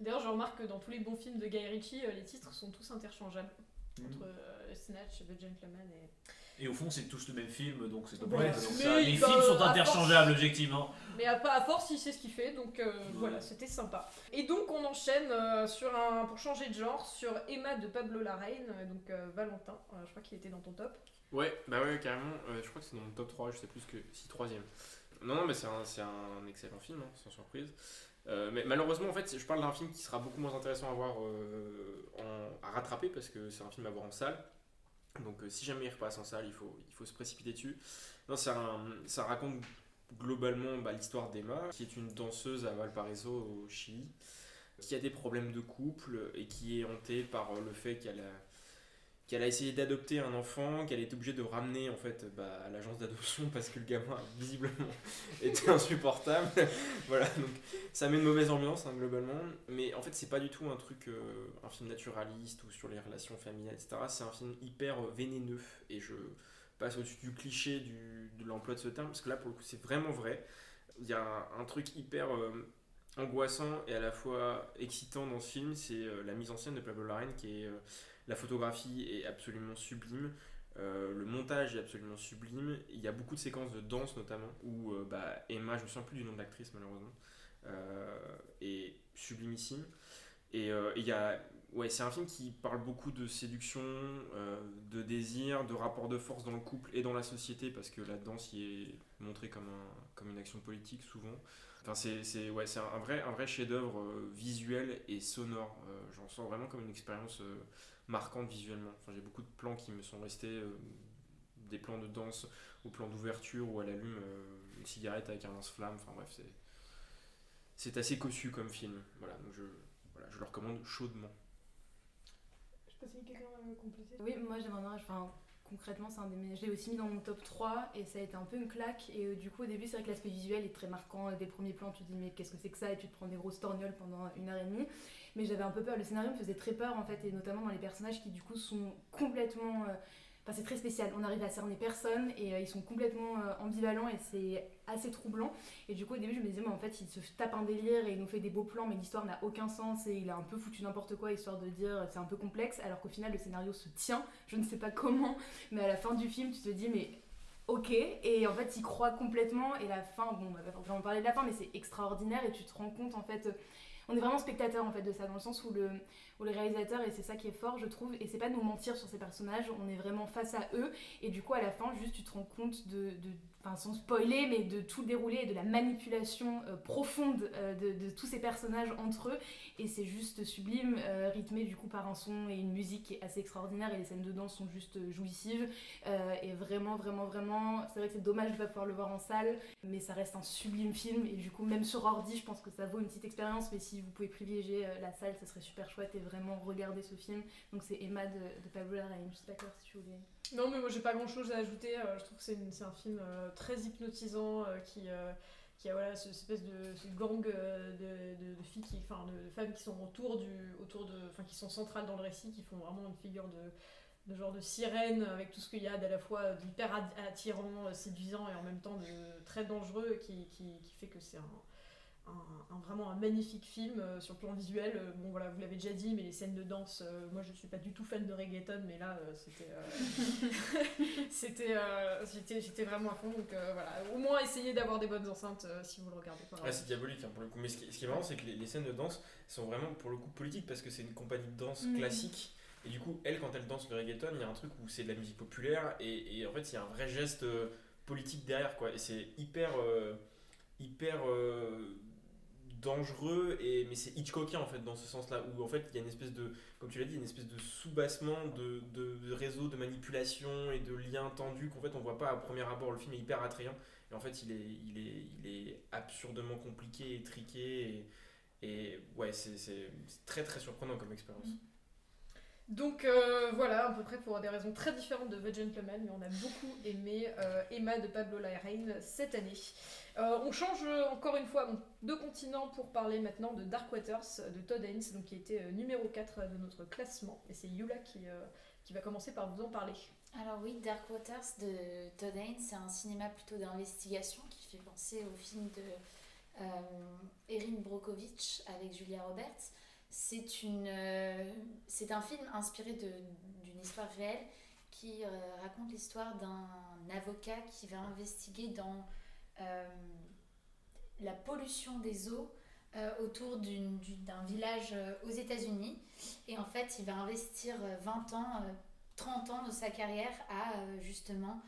D'ailleurs, je remarque que dans tous les bons films de Guy Ritchie, euh, les titres sont tous interchangeables. Mhm. Entre euh, Snatch, The Gentleman et. Et au fond, c'est tous le même film, donc c'est pas Ouais, ça, Les il films sont à interchangeables, objectivement. Mais à, pas à force, il sait ce qu'il fait, donc euh, voilà, c'était sympa. Et donc, on enchaîne euh, sur un, pour changer de genre, sur Emma de Pablo Larraine, euh, donc euh, Valentin. Euh, je crois qu'il était dans ton top. Ouais, bah ouais, carrément. euh, je crois que c'est dans mon top 3, je sais plus que si troisième. Non, non, mais c'est un, c'est un excellent film, hein, sans surprise. Euh, mais malheureusement, en fait, je parle d'un film qui sera beaucoup moins intéressant à voir euh, en- à rattraper parce que c'est un film à voir en salle. Donc, euh, si jamais il repasse en salle, il faut, il faut se précipiter dessus. Non, un- ça raconte globalement bah, l'histoire d'Emma, qui est une danseuse à Valparaiso, au Chili, qui a des problèmes de couple et qui est hantée par le fait qu'elle a qu'elle a essayé d'adopter un enfant, qu'elle est obligée de ramener en fait bah, à l'agence d'adoption parce que le gamin visiblement était insupportable. voilà, donc ça met une mauvaise ambiance hein, globalement, mais en fait c'est pas du tout un truc, euh, un film naturaliste ou sur les relations familiales, etc. C'est un film hyper euh, vénéneux et je passe au-dessus du cliché du, de l'emploi de ce terme parce que là pour le coup c'est vraiment vrai. Il y a un, truc hyper euh, angoissant et à la fois excitant dans ce film, c'est la mise en scène de Pablo Larraine qui est la photographie est absolument sublime. euh, le montage est absolument sublime. Il y a beaucoup de séquences de danse notamment où euh, bah, Emma, je me souviens plus du nom de l'actrice malheureusement, euh, est sublimissime. Et euh, il y a, ouais, c'est un film qui parle beaucoup de séduction, de désir, de rapport de force dans le couple et dans la société parce que la danse y est montrée comme, un, comme une action politique souvent. Enfin, c'est, ouais, un vrai, un vrai chef-d'œuvre visuel et sonore. J'en sens vraiment comme une expérience euh, marquante visuellement. Enfin, j'ai beaucoup de plans qui me sont restés, euh, des plans de danse au plan d'ouverture où elle allume euh, une cigarette avec un lance-flamme. Enfin bref, c'est, c'est assez cossu comme film. Voilà, donc je, voilà, je le recommande chaudement. Je sais pas si quelqu'un va compléter. Oui, moi j'aimerais bien. Enfin, concrètement, c'est un des mes- je l'ai aussi mis dans mon top 3 et ça a été un peu une claque. Et euh, du coup, au début, c'est vrai que l'aspect visuel est très marquant. Dès le premier plan, tu te dis, mais qu'est-ce que c'est que ça? Et tu te prends des grosses torgnoles pendant une heure et demie. Mais j'avais un peu peur. Le scénario me faisait très peur en fait, et notamment dans les personnages qui, du coup, sont complètement. euh, Enfin, c'est très spécial. On arrive à cerner personne et euh, ils sont complètement euh, ambivalents et c'est assez troublant. Et du coup, au début, je me disais, mais en fait, il se tape un délire et il nous fait des beaux plans, mais l'histoire n'a aucun sens et il a un peu foutu n'importe quoi histoire de dire c'est un peu complexe, alors qu'au final, le scénario se tient. Je ne sais pas comment, mais à la fin du film, tu te dis, mais ok. Et en fait, il croit complètement. Et la fin, bon, on va pas vraiment parler de la fin, mais c'est extraordinaire et tu te rends compte, en fait. On est vraiment spectateur en fait de ça, dans le sens où le, où réalisateur, et c'est ça qui est fort, je trouve, et c'est pas de nous mentir sur ces personnages, on est vraiment face à eux, et du coup, à la fin, juste tu te rends compte de enfin sans spoiler, mais de tout le déroulé et de la manipulation euh, profonde euh, de, tous ces personnages entre eux. Et c'est juste sublime, euh, rythmé du coup par un son et une musique qui est assez extraordinaire. Et les scènes de danse sont juste jouissives. Et vraiment, vraiment, vraiment, c'est vrai que c'est dommage de ne pas pouvoir le voir en salle, mais ça reste un sublime film. Et du coup, même sur ordi, je pense que ça vaut une petite expérience. Mais si vous pouvez privilégier la salle, ça serait super chouette et vraiment regarder ce film. Donc c'est Emma de, de Pablo Larraín. Je sais pas si tu voulais. Non, mais moi j'ai pas grand chose à ajouter. je trouve que c'est un film très hypnotisant euh, qui, euh, qui a voilà, ce- cette espèce de gang euh, de, de- filles, qui, enfin de, femmes qui sont autour du, autour de, enfin qui sont centrales dans le récit, qui font vraiment une figure de, de genre de sirène avec tout ce qu'il y a d'à la fois d'hyper attirant, séduisant et en même temps de très dangereux, qui, qui, qui fait que c'est un, un- un- vraiment un magnifique film euh, sur le plan visuel. Euh, bon voilà, vous l'avez déjà dit, mais les scènes de danse, euh, moi je suis pas du tout fan de reggaeton, mais là euh, c'était euh, c'était euh, j'étais j'étais vraiment à fond. Donc euh, voilà, au moins essayez d'avoir des bonnes enceintes euh, si vous le regardez pas. Ah, c'est diabolique hein, pour le coup. Mais ce qui, ce qui est marrant, c'est que les, les scènes de danse sont vraiment pour le coup politiques parce que c'est une compagnie de danse Mhm. classique. Et du coup, elle, quand elle danse le reggaeton, il y a un truc où c'est de la musique populaire et, et en fait, il y a un vrai geste politique derrière quoi. Et c'est hyper, euh, hyper euh, dangereux et mais c'est Hitchcockien en fait dans ce sens-là où en fait il y a une espèce de comme tu l'as dit une espèce de soubassement de, de, de réseau de manipulation et de liens tendus qu'en fait on voit pas à premier abord. Le film est hyper attrayant et en fait il est il est il est absurdement compliqué et triqué et, et ouais c'est très très surprenant comme expérience Donc euh, voilà, à peu près pour des raisons très différentes de The Gentleman, mais on a beaucoup aimé euh, Emma de Pablo Larraín cette année. Euh, on change encore une fois de continent pour parler maintenant de Dark Waters de Todd Haynes, donc qui était numéro 4 de notre classement. Et c'est Yula qui, va commencer par vous en parler. Alors oui, Dark Waters de Todd Haynes, c'est un cinéma plutôt d'investigation qui fait penser au film de Erin Brockovich avec Julia Roberts. C'est une, euh, c'est un film inspiré d'une histoire réelle qui euh, raconte l'histoire d'un avocat qui va investiguer dans euh, la pollution des eaux autour d'un village aux États-Unis. Et en fait, il va investir euh, 20 ans, euh, 30 ans de sa carrière à justement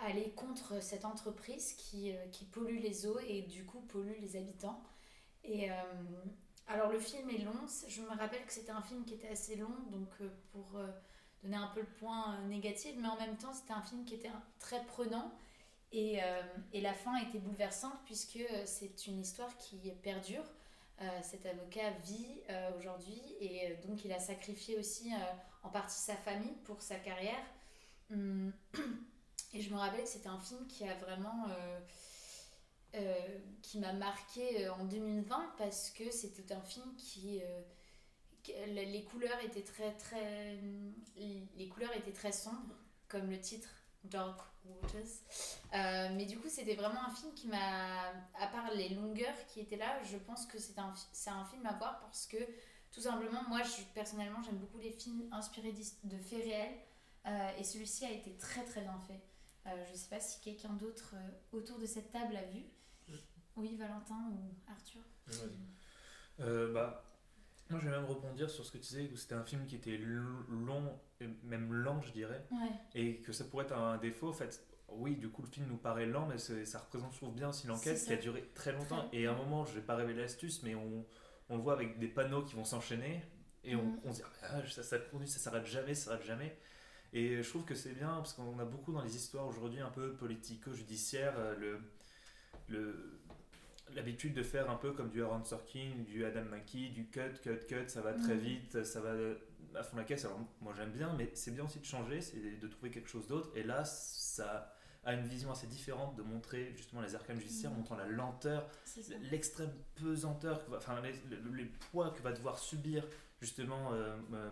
aller contre cette entreprise qui, qui pollue les eaux et du coup pollue les habitants. Et alors le film est long, je me rappelle que c'était un film qui était assez long, donc euh, pour euh, donner un peu le point euh, négatif, mais en même temps c'était un film qui était très prenant et, et la fin était bouleversante puisque c'est une histoire qui perdure. Cet avocat vit aujourd'hui et donc il a sacrifié aussi en partie sa famille pour sa carrière. Hum, Et je me rappelle que c'était un film qui a vraiment. Euh, qui m'a marqué euh, en 2020 parce que c'était un film qui. euh, les couleurs étaient très très. Les couleurs étaient très sombres, comme le titre Dark Waters. Mais du coup, c'était vraiment un film qui m'a. À part les longueurs qui étaient là, je pense que c'est un, c'est un film à voir parce que tout simplement, moi, je, personnellement, j'aime beaucoup les films inspirés de faits réels. et celui-ci a été très très bien fait. Je sais pas si quelqu'un d'autre autour de cette table a vu. Oui, Valentin ou Arthur. Euh, bah, moi, je vais même rebondir sur ce que tu disais, où c'était un film qui était long, même lent, je dirais, Ouais. et que ça pourrait être un défaut. En fait, oui, du coup, le film nous paraît lent, mais ça représente, je trouve bien aussi l'enquête qui a duré très longtemps. Très. Et à un moment, je vais pas révéler l'astuce, mais on, on le voit avec des panneaux qui vont s'enchaîner, et on, Mhm. on se dit, ah, ça, ça continue, ça s'arrête jamais, ça s'arrête jamais. Et je trouve que c'est bien, parce qu'on a beaucoup dans les histoires aujourd'hui un peu politico-judiciaires, euh, le, le, l'habitude de faire un peu comme du Aaron Sorkin, du Adam McKee, du cut, cut, cut, ça va très vite, ça va à fond la caisse. Alors moi j'aime bien, mais c'est bien aussi de changer, c'est de trouver quelque chose d'autre. Et là, ça a une vision assez différente de montrer justement les arcanes judiciaires, Mhm. montrant la lenteur, l'extrême pesanteur, va- enfin les, poids que va devoir subir justement euh, euh,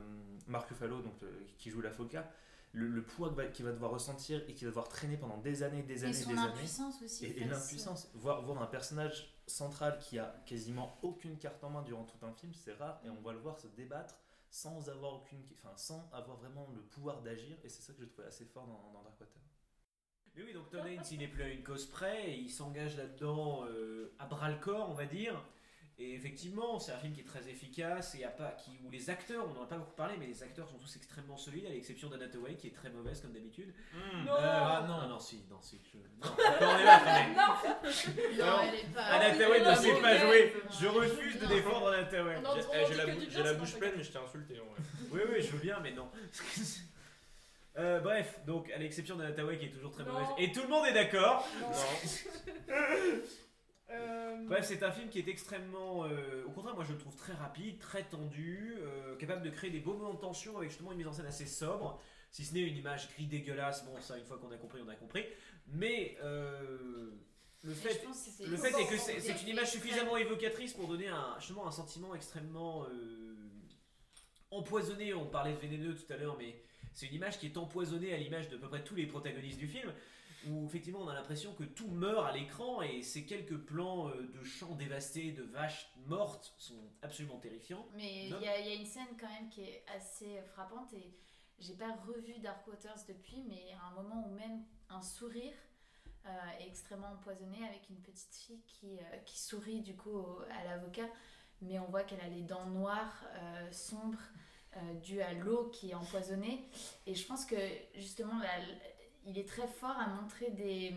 Marc Ruffalo, donc, le- qui joue l'avocat, le, le poids qu'il va, devoir ressentir et qu'il va devoir traîner pendant des années, des Et années, son des années. impuissance aussi. Et, l'impuissance, voir, voir un personnage central qui a quasiment aucune carte en main durant tout un film, c'est rare, et on va le voir se débattre sans avoir aucune, enfin sans avoir vraiment le pouvoir d'agir, et c'est ça que j'ai trouvé assez fort dans, dans Darkwater. Mais oui, donc Todd Haynes, il n'est plus à une cause près, et il s'engage là-dedans euh, à bras le corps, on va dire. Et effectivement, c'est un film qui est très efficace et a pas, qui, où les acteurs, on n'en a pas beaucoup parlé, mais les acteurs sont tous extrêmement solides, à l'exception d'Anna Hathaway qui est très mauvaise comme d'habitude. Non Euh, ah non, non, si, non, si. Je... Non, on est là. Non, elle est pas. Ne sait pas jouer. Je Non, refuse de non. défendre en- J'ai eh, la, bouche pleine, mais je t'ai insulté en vrai. Oui, oui, je veux bien, mais non. Euh, bref, donc à l'exception d'Anna Hathaway qui est toujours très Non. mauvaise, et tout le monde est d'accord. Euh, Bref, c'est un film qui est extrêmement. euh, au contraire, moi je le trouve très rapide, très tendu, euh, capable de créer des beaux moments de tension avec justement une mise en scène assez sobre. Si ce n'est une image gris dégueulasse, bon, ça, une fois qu'on a compris, on a compris. Mais le fait, c'est- le fait est que c'est une image suffisamment évocatrice pour donner un, justement un sentiment extrêmement empoisonné. On parlait de vénéneux tout à l'heure, mais c'est une image qui est empoisonnée à l'image de à peu près tous les protagonistes du film. Où effectivement on a l'impression que tout meurt à l'écran et ces quelques plans euh, de champs dévastés, de vaches mortes sont absolument terrifiants. Mais il y, a il y a une scène quand même qui est assez frappante et j'ai pas revu Dark Waters depuis, mais à un moment où même un sourire euh, est extrêmement empoisonné avec une petite fille qui, euh, qui sourit du coup au- à l'avocat, mais on voit qu'elle a les dents noires, euh, sombres, euh, dues à l'eau qui est empoisonnée. Et je pense que justement, là, il est très fort à montrer des.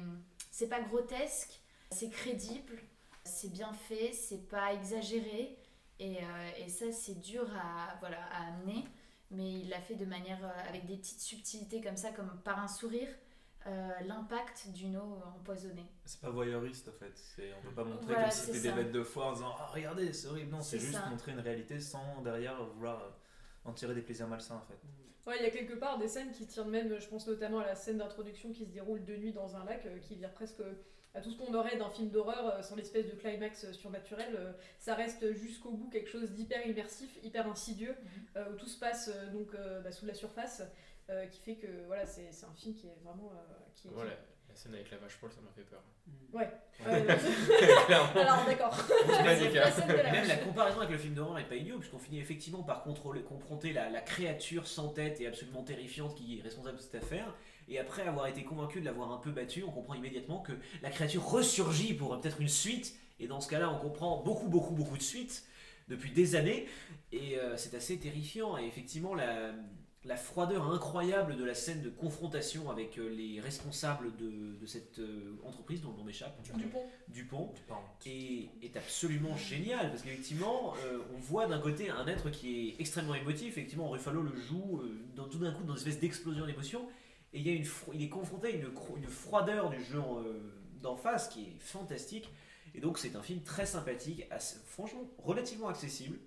C'est pas grotesque, c'est crédible. C'est bien fait, c'est pas exagéré. Et, euh, et ça, c'est dur à, voilà, à amener. Mais il l'a fait de manière. euh, avec des petites subtilités comme ça, comme par un sourire. euh, L'impact d'une eau empoisonnée. C'est pas voyeuriste en fait. C'est- On peut pas montrer Voilà, comme si c'était des bêtes de foire en disant Ah, regardez, c'est horrible. Non, c'est C'est juste ça. montrer une réalité sans derrière vouloir en tirer des plaisirs malsains en fait. Ouais, il y a quelque part des scènes qui tirent même, je pense notamment à la scène d'introduction qui se déroule de nuit dans un lac, euh, qui vire presque à tout ce qu'on aurait d'un film d'horreur euh, sans l'espèce de climax euh, surnaturel. euh, ça reste jusqu'au bout quelque chose d'hyper immersif, hyper insidieux, euh, où tout se passe euh, donc euh, bah, sous la surface, euh, qui fait que voilà, c'est c'est un film qui est vraiment. euh, qui est- Voilà, la scène avec la vache poil, ça m'a fait peur. Ouais. Alors d'accord. la même la comparaison avec le film d'horreur n'est pas idiot, puisqu'on finit effectivement par contrôler, confronter la, la créature sans tête et absolument terrifiante qui est responsable de cette affaire. Et après avoir été convaincu de l'avoir un peu battu, on comprend immédiatement que la créature ressurgit pour peut-être une suite. Et dans ce cas-là, on comprend beaucoup, beaucoup, beaucoup de suites depuis des années. Et euh, c'est assez terrifiant. Et effectivement, la, la froideur incroyable de la scène de confrontation avec euh, les responsables de, de cette euh, entreprise dont le nom m'échappe. Dupont. Dupont parles. est, absolument génial parce qu'effectivement euh, on voit d'un côté un être qui est extrêmement émotif effectivement Ruffalo le joue euh, dans, tout d'un coup dans une espèce d'explosion d'émotion et il, y a une fro- il est confronté à une, cro- une froideur du jeu euh, d'en face qui est fantastique et donc c'est un film très sympathique assez- franchement relativement accessible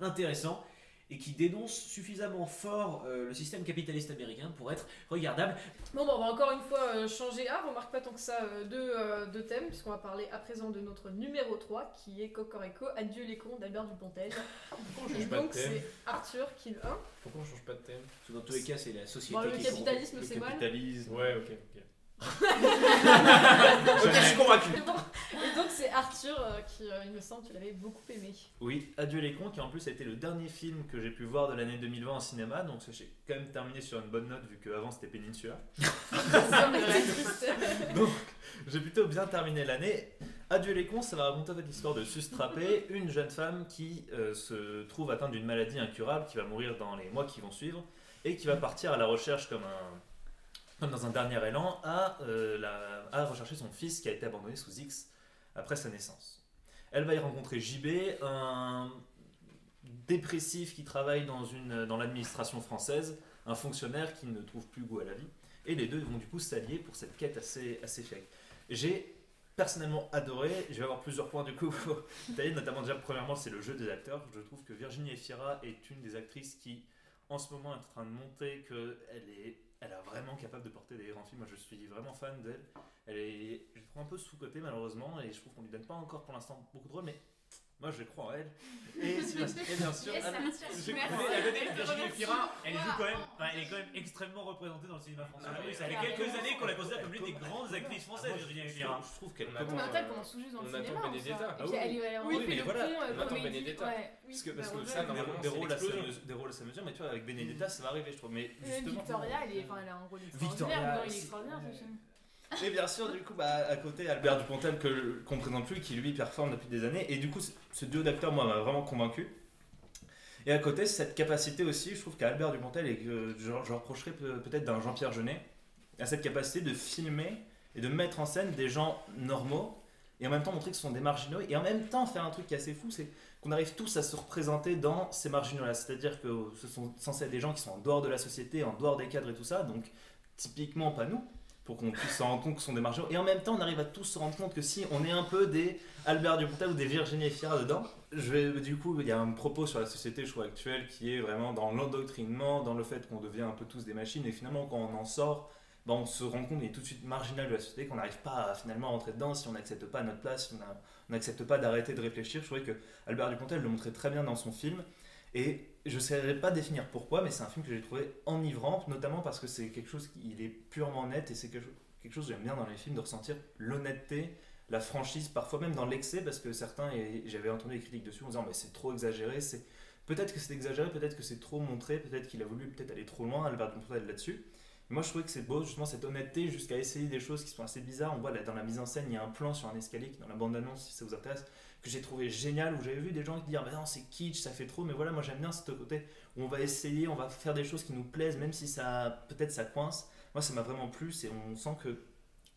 intéressant et qui dénonce suffisamment fort euh, le système capitaliste américain pour être regardable Bon, bah, on va encore une fois euh, changer. Ah, remarque pas tant que ça euh, de, euh, de thème, puisqu'on va parler à présent de notre numéro 3, qui est Cocorico, Adieu les cons d'Albert Dupontel. Pourquoi on Et change pas de donc, thème c'est Arthur qui le. Hein Pourquoi on change pas de thème? Parce que dans tous les cas c'est la société Bon, le qui est corrompue. capitalisme, Le c'est mal. capitalisme. Ouais, ok, ok. Ok, je suis convaincu. Et donc, c'est Arthur euh, qui, euh, il me semble, tu l'avais beaucoup aimé. Oui, Adieu les cons, qui en plus a été le dernier film que j'ai pu voir de l'année 2020 en cinéma, donc j'ai quand même terminé sur une bonne note vu qu'avant c'était Peninsula. Donc j'ai plutôt bien terminé l'année. Adieu les cons, ça va raconter en fait l'histoire de Sustrapé, une jeune femme qui euh, se trouve atteinte d'une maladie incurable, qui va mourir dans les mois qui vont suivre, et qui va partir à la recherche comme un comme dans un dernier élan, à, euh, à rechercher son fils qui a été abandonné sous X après sa naissance. Elle va y rencontrer JB, un dépressif qui travaille dans, dans l'administration française, un fonctionnaire qui ne trouve plus goût à la vie, et les deux vont du coup s'allier pour cette quête assez, assez fake. J'ai personnellement adoré, je vais avoir plusieurs points du coup notamment déjà premièrement c'est le jeu des acteurs, je trouve que Virginie Efira est une des actrices qui en ce moment est en train de montrer qu'elle est, elle est vraiment capable de porter des grands films, moi je suis vraiment fan d'elle, elle est, je trouve un peu sous-cotée malheureusement et je trouve qu'on lui donne pas encore pour l'instant beaucoup de rôles mais moi je crois en elle. Et, et bien sûr, Anna- je À côté, Virginie Fira, elle joue quand même, enfin, elle est quand même extrêmement représentée dans le cinéma français. Ah oui, ça fait quelques années qu'on la considère comme l'une des grandes actrices françaises, Ah, moi, Virginie je, Fira. je trouve qu'elle On commence- Mais attend, attends, elle euh, commence tout juste dans on le attend cinéma. Benedetta. Ah puis oui. elle est Oui, mais voilà, pont, euh, on attend Benedetta. Parce que, bah, parce que ouais. ça, des, normalement, des c'est rôles à sa l'explosion. mesure, des rôles à sa mesure, mais tu vois, avec Benedetta, ça va arriver, je trouve. Mais Même justement. Victoria, elle, est, enfin, elle a un rôle Victoria, extraordinaire. dedans, il est c'est- extraordinaire ce film. Et bien sûr, du coup, bah, à côté, Albert Dupontel, que, qu'on présente plus, qui lui performe depuis des années. Et du coup, ce- duo d'acteurs, moi, m'a vraiment convaincu. Et à côté, cette capacité aussi, je trouve qu'Albert Dupontel, et que je, je reprocherais peut- peut-être d'un Jean-Pierre Jeunet, a cette capacité de filmer et de mettre en scène des gens normaux, et en même temps montrer que ce sont des marginaux, et en même temps faire un truc qui est assez fou, c'est qu'on arrive tous à se représenter dans ces marginaux-là. C'est-à-dire que ce sont censés être des gens qui sont en dehors de la société, en dehors des cadres et tout ça, donc typiquement pas nous pour qu'on puisse se rendre compte que ce sont des marginaux. Et en même temps, on arrive à tous se rendre compte que si on est un peu des Albert Dupontel ou des Virginie Efira dedans, je du coup, il y a un propos sur la société, je actuelle, qui est vraiment dans l'endoctrinement, dans le fait qu'on devient un peu tous des machines, et finalement, quand on en sort, ben, on se rend compte qu'on est tout de suite marginal de la société, qu'on n'arrive pas à finalement rentrer dedans si on n'accepte pas notre place, si on n'accepte pas d'arrêter de réfléchir. Je trouvais que Albert Dupontel le montrait très bien dans son film. Et je ne saurais pas définir pourquoi, mais c'est un film que j'ai trouvé enivrant, notamment parce que c'est quelque chose qui est purement net et c'est quelque, chose- quelque chose que j'aime bien dans les films de ressentir l'honnêteté, la franchise, parfois même dans l'excès, parce que certains, et j'avais entendu des critiques dessus en disant mais c'est trop exagéré, c'est peut-être que c'est exagéré, peut-être que c'est trop montré, peut-être qu'il a voulu peut-être aller trop loin, Albert Dupontel là-dessus. Moi je trouvais que c'est beau justement cette honnêteté jusqu'à essayer des choses qui sont assez bizarres. On voit là, dans la mise en scène, il y a un plan sur un escalier qui dans la bande-annonce si ça vous intéresse que j'ai trouvé génial où j'avais vu des gens qui dire bah non c'est kitsch ça fait trop mais voilà moi j'aime bien ce côté où on va essayer on va faire des choses qui nous plaisent même si ça peut-être ça coince moi ça m'a vraiment plu et on sent que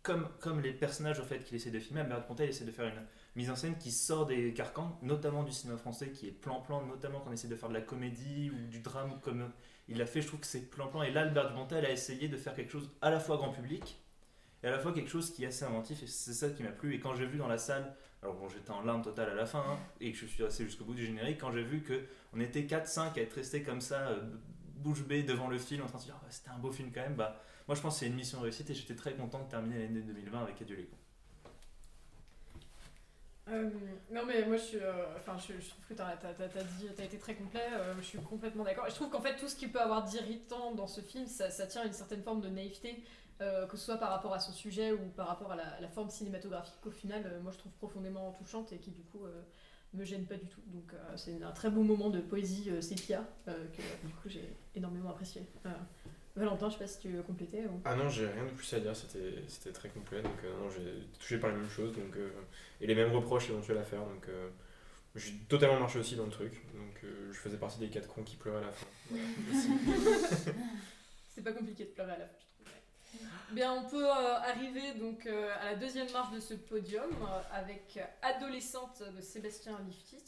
comme, comme les personnages au fait qu'il essaie de filmer Albert Pontel essaie de faire une, mise en scène qui sort des carcans, notamment du cinéma français, qui est plan-plan, notamment quand on essaie de faire de la comédie ou du drame comme il l'a fait. Je trouve que c'est plan-plan. Et là, Albert Dupontel a essayé de faire quelque chose à la fois grand public et à la fois quelque chose qui est assez inventif. Et c'est ça qui m'a plu. Et quand j'ai vu dans la salle, alors bon, j'étais en larmes totale à la fin, hein, et je suis resté jusqu'au bout du générique, quand j'ai vu que on était 4-5 à être restés comme ça, euh, bouche bée devant le film, en train de se dire, Ah, c'était un beau film quand même, bah, moi je pense que c'est une mission réussite et j'étais très content de terminer l'année 2020 avec Adieu les cons. Euh, non mais moi je suis, euh, enfin je, trouve que t'as as, t'as été très complet. euh, je suis complètement d'accord. Je trouve qu'en fait tout ce qui peut avoir d'irritant dans ce film, ça, ça tient à une certaine forme de naïveté, euh, que ce soit par rapport à son sujet ou par rapport à la, la forme cinématographique. Au final, euh, moi je trouve profondément touchante et qui du coup euh, me gêne pas du tout. Donc euh, c'est un très beau moment de poésie euh, sépia euh, que du coup j'ai énormément apprécié. Euh, Valentin, je sais pas si tu veux compléter. ou- Ah non, j'ai rien de plus à dire, c'était très complet, donc euh, non, j'ai touché par les mêmes choses, donc, euh, et les mêmes reproches éventuels à faire, donc euh, j'ai totalement marché aussi dans le truc, donc euh, je faisais partie des quatre cons qui pleuraient à la fin. Voilà. C'est pas compliqué de pleurer à la fin. Bien, on peut euh, arriver donc euh, à la deuxième marche de ce podium euh, avec Adolescente de Sébastien Liftit.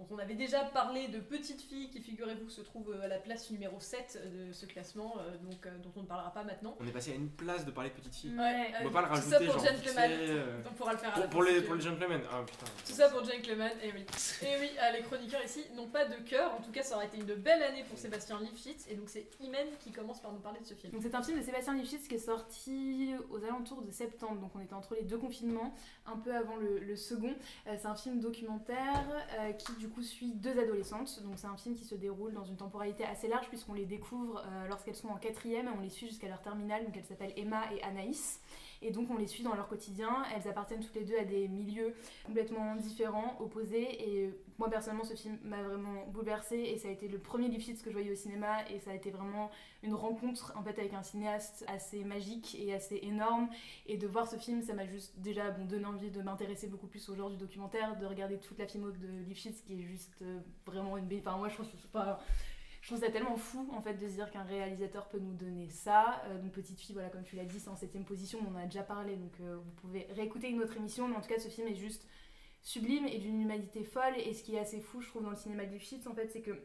Donc on avait déjà parlé de Petite Fille qui, figurez-vous, se trouve euh, à la place numéro 7 de ce classement, euh, donc, euh, dont on ne parlera pas maintenant. On est passé à une place de parler petite fille. Ouais, On euh, peut pas le tout rajouter, ça pour genre, Gentleman. euh, On pourra le faire à Pour, la pour fin, les, pour les gentlemen, ah putain. Tout ça pour Gentleman, et oui. Et oui, ah, les chroniqueurs ici n'ont pas de cœur. En tout cas, ça aurait été une belle année pour Sébastien Lifshitz. Et donc, c'est Imen qui commence par nous parler de ce film. Donc c'est un film de Sébastien Lifshitz qui est sorti aux alentours de septembre, donc on était entre les deux confinements, un peu avant le, le second. Euh, c'est un film documentaire euh, qui du coup suit deux adolescentes, donc c'est un film qui se déroule dans une temporalité assez large puisqu'on les découvre euh, lorsqu'elles sont en quatrième et on les suit jusqu'à leur terminale, donc elles s'appellent Emma et Anaïs. Et donc on les suit dans leur quotidien, elles appartiennent toutes les deux à des milieux complètement différents, opposés. Et moi personnellement ce film m'a vraiment bouleversée et ça a été le premier Lifshitz que je voyais au cinéma et ça a été vraiment une rencontre en fait avec un cinéaste assez magique et assez énorme et de voir ce film ça m'a juste déjà bon, donné envie de m'intéresser beaucoup plus au genre du documentaire de regarder toute la filmo de Lifshitz qui est juste euh, vraiment une belle enfin moi je trouve enfin, je trouve ça tellement fou en fait de se dire qu'un réalisateur peut nous donner ça. Euh, donc petite fille, voilà comme tu l'as dit, c'est en septième position, on en a déjà parlé, donc euh, vous pouvez réécouter une autre émission, mais en tout cas ce film est juste sublime et d'une humanité folle. Et ce qui est assez fou, je trouve, dans le cinéma de Lifshitz, en fait, c'est que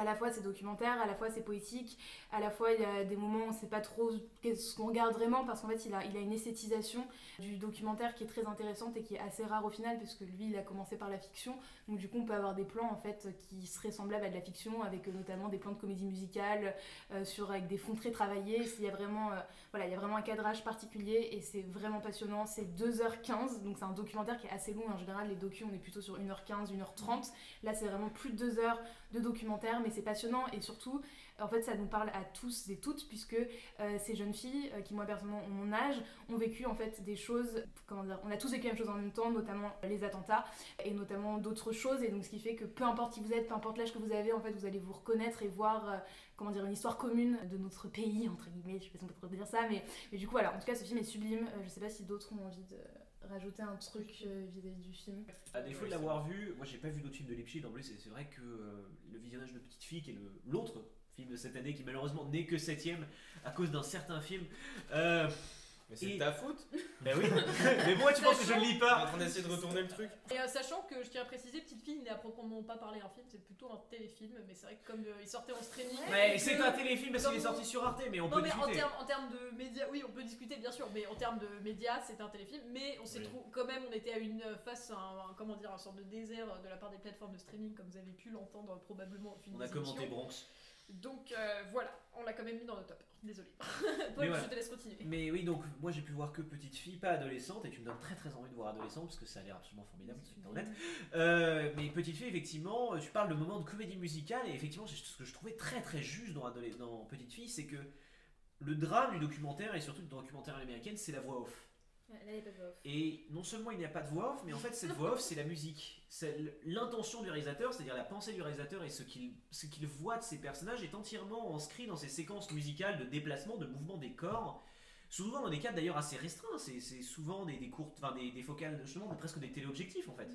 à la fois c'est documentaire, à la fois c'est poétique, à la fois il y a des moments où on sait pas trop ce qu'on regarde vraiment parce qu'en fait il a, il a une esthétisation du documentaire qui est très intéressante et qui est assez rare au final parce que lui il a commencé par la fiction. Donc du coup on peut avoir des plans en fait qui seraient semblables à de la fiction avec euh, notamment des plans de comédie musicale euh, sur avec des fonds très travaillés, il y a vraiment euh, voilà, il y a vraiment un cadrage particulier et c'est vraiment passionnant, c'est 2h15 donc c'est un documentaire qui est assez long. En général les docus on est plutôt sur 1h15, 1h30 là c'est vraiment plus de 2 heures de documentaire mais c'est passionnant et surtout en fait ça nous parle à tous et toutes puisque euh, ces jeunes filles euh, qui moi personnellement ont mon âge ont vécu en fait des choses comment dire on a tous vécu la même chose en même temps notamment les attentats et notamment d'autres choses et donc ce qui fait que peu importe qui vous êtes peu importe l'âge que vous avez en fait vous allez vous reconnaître et voir euh, comment dire une histoire commune de notre pays entre guillemets je sais pas si on peut dire ça mais, mais du coup voilà en tout cas ce film est sublime je sais pas si d'autres ont envie de rajouter un truc euh, vis-à-vis du film À défaut de l'avoir vu, moi j'ai pas vu d'autres films de Lipschitz en plus, et c'est vrai que euh, le visionnage de Petite Fille, qui est le- l'autre film de cette année, qui malheureusement n'est que septième à cause d'un certain film. Euh, Mais c'est Et- de ta faute ben oui, mais moi tu penses que je ne lis T'es en pas train d'essayer de retourner le truc Et euh, sachant que je tiens à préciser, Petite Fille n'est à proprement pas parler un film, c'est plutôt un téléfilm, mais c'est vrai que comme euh, il sortait en streaming. Mais c'est que- un téléfilm parce qu'il est sorti sur Arte, mais on Non peut mais en discuter. termes, en termes de médias, oui on peut discuter bien sûr, mais en termes de médias c'est un téléfilm, mais on s'est Oui. trouvé quand même on était à une face à un, un- comment dire un sorte de désert de la part des plateformes de streaming comme vous avez pu l'entendre probablement au fil On a des commenté. Bronx. Donc euh, voilà, on l'a quand même mis dans le top. Désolé. Paul, voilà. je te laisse continuer. Mais oui, donc moi j'ai pu voir que petite fille, pas adolescente, et tu me donnes très très envie de voir adolescente parce que ça a l'air absolument formidable, c'est honnête. Euh, mais petite fille, effectivement, euh, tu parles de moments de comédie musicale, et effectivement, c'est ce que je trouvais très très juste dans, dans Petite fille, c'est que le drame du documentaire, et surtout du documentaire américain, c'est la voix off. Pas de voix off. Et non seulement il n'y a pas de voix off, mais en fait cette voix off c'est la musique. C'est l'intention du réalisateur, c'est-à-dire la pensée du réalisateur et ce qu'il ce qu'il voit de ses personnages est entièrement inscrit dans ces séquences musicales de déplacement, de mouvement des corps. Souvent dans des cadres d'ailleurs assez restreints, c'est souvent des, des courtes, enfin des, des focales, justement des- presque des téléobjectifs en fait.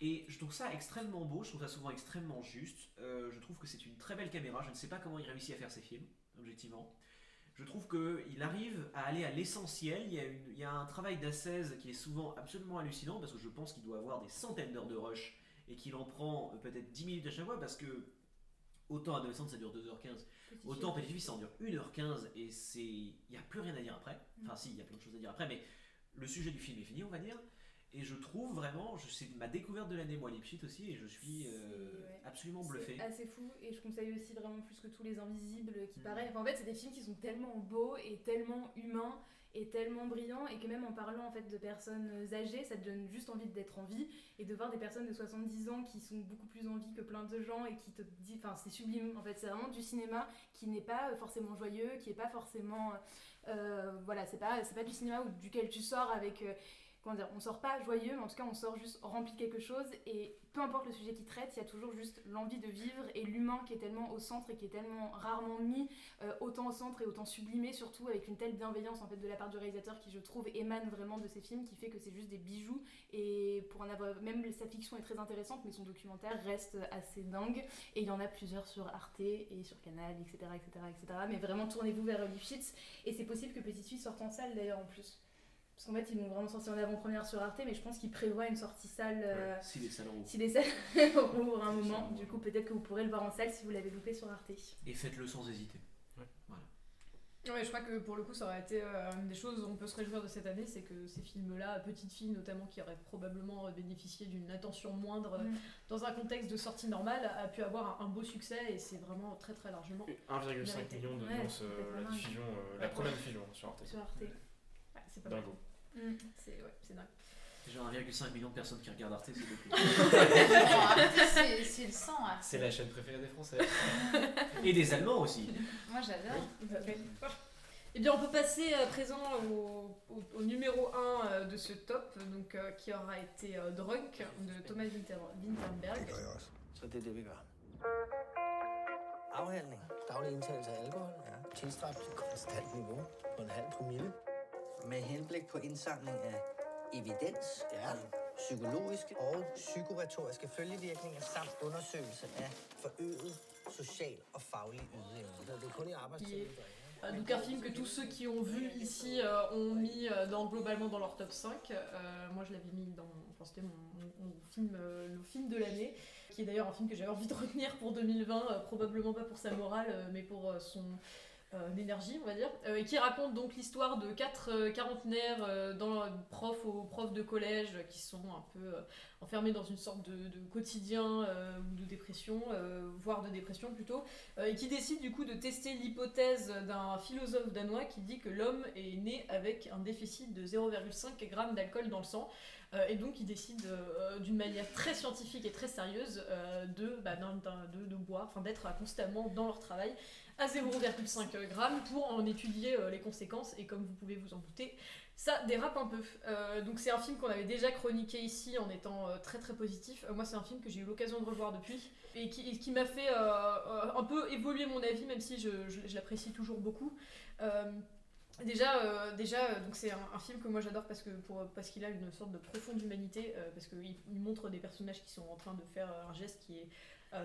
Et je trouve ça extrêmement beau, je trouve ça souvent extrêmement juste. Euh, je trouve que c'est une très belle caméra, je ne sais pas comment il réussit à faire ses films, objectivement. Je trouve qu'il arrive à aller à l'essentiel. Il, y a une- il y a un travail d'assaise qui est souvent absolument hallucinant parce que je pense qu'il doit avoir des centaines d'heures de rush et qu'il en prend euh, peut-être 10 minutes à chaque fois parce que autant Adolescente ça dure 2h15, autant Petit Fils ça en dure 1h15 et c'est il n'y a plus rien à dire après. Enfin, si, il y a plein de choses à dire après, mais le sujet du film est fini, on va dire. Et je trouve vraiment, c'est ma découverte de l'année, moi, Lipschitz aussi, et je suis euh, ouais. absolument bluffé. C'est assez fou et je conseille aussi vraiment plus que tous les invisibles qui Mm. paraissent. Enfin, en fait, c'est des films qui sont tellement beaux et tellement humains et tellement brillants et que même en parlant en fait de personnes âgées, ça te donne juste envie d'être en vie et de voir des personnes de 70 ans qui sont beaucoup plus en vie que plein de gens et qui te disent, enfin, c'est sublime. En fait, c'est vraiment du cinéma qui n'est pas forcément joyeux, qui est pas forcément, euh, voilà, c'est pas, c'est pas du cinéma duquel tu sors avec euh, comment dire, on sort pas joyeux, mais en tout cas on sort juste rempli de quelque chose et peu importe le sujet qu'il traite, il y a toujours juste l'envie de vivre et l'humain qui est tellement au centre et qui est tellement rarement mis euh, autant au centre et autant sublimé, surtout avec une telle bienveillance en fait de la part du réalisateur qui je trouve émane vraiment de ces films, qui fait que c'est juste des bijoux et pour en avoir, même sa fiction est très intéressante, mais son documentaire reste assez dingue et il y en a plusieurs sur Arte et sur Canal, etc. etc., etc. Mais vraiment tournez-vous vers Lifshitz et c'est possible que Petite Fille sorte en salle d'ailleurs en plus. Parce qu'en fait, ils l'ont vraiment sorti en avant-première sur Arte, mais je pense qu'ils prévoient une sortie salle euh, Si les salons si les salles rouvrent un moment. Du coup, peut-être que vous pourrez le voir en salle si vous l'avez loupé sur Arte. Et faites-le sans hésiter. Ouais, je crois que pour le coup, ça aurait été euh, une des choses où on peut se réjouir de cette année, c'est que ces films-là, Petite Fille notamment, qui auraient probablement bénéficié d'une attention moindre dans un contexte de sortie normale, a pu avoir un, un beau succès et c'est vraiment très très largement. 1,5 Mérité. million Ouais, d'audience, euh, la diffusion, euh, la première diffusion sur Arte. Sur Arte. Ouais, c'est pas mal. Mm. C'est ouais, c'est dingue. Déjà 1,5 million de personnes qui regardent Arte, c'est beaucoup. c'est c'est le sang. C'est la chaîne préférée des Français. Et des Allemands aussi. Moi j'adore. Eh bien, on peut passer à présent au, au- au numéro 1 de ce top, donc, euh, qui aura été euh, Drunk de Thomas Winter- Winterberg. Så det er det, vi gør. Afhandling. Daglig indtagelse af alkohol er tilstræbt til konstant niveau på en halv promille. Med henblik på indsamling af evidens ja. om psykologiske og psykoretoriske følgevirkninger samt undersøgelse af forøget social og faglig ydeevne. Så det kun i arbejdstiden, vi drikker. Donc un film que tous ceux qui ont vu ici euh, ont mis euh, dans, globalement dans leur top 5. Euh, moi je l'avais mis dans... Enfin c'était mon, mon- mon film, euh, le film de l'année, qui est d'ailleurs un film que j'avais envie de retenir pour 2020, euh, probablement pas pour sa morale, euh, mais pour son... euh, énergie on va dire euh, qui raconte donc l'histoire de quatre euh, quarantenaires euh, dans profs aux profs de collège euh, qui sont un peu euh, enfermés dans une sorte de, quotidien euh, ou de dépression euh, voire de dépression plutôt euh, et qui décide du coup de tester l'hypothèse d'un philosophe danois qui dit que l'homme est né avec un déficit de 0,5 g d'alcool dans le sang. Euh, et donc il décide euh, d'une manière très scientifique et très sérieuse euh, de, bah, de, de boire, enfin d'être constamment dans leur travail à 0,5 g pour en étudier les conséquences. Et comme vous pouvez vous en douter, ça dérape un peu. Donc c'est un film qu'on avait déjà chroniqué ici en étant très très positif. Moi c'est un film que j'ai eu l'occasion de revoir depuis et qui, m'a fait un peu évoluer mon avis même si je- je l'apprécie toujours beaucoup. Déjà, euh, déjà euh, donc c'est un, film que moi j'adore parce que parce qu'il a une sorte de profonde humanité, euh, parce qu'il il montre des personnages qui sont en train de faire un geste qui est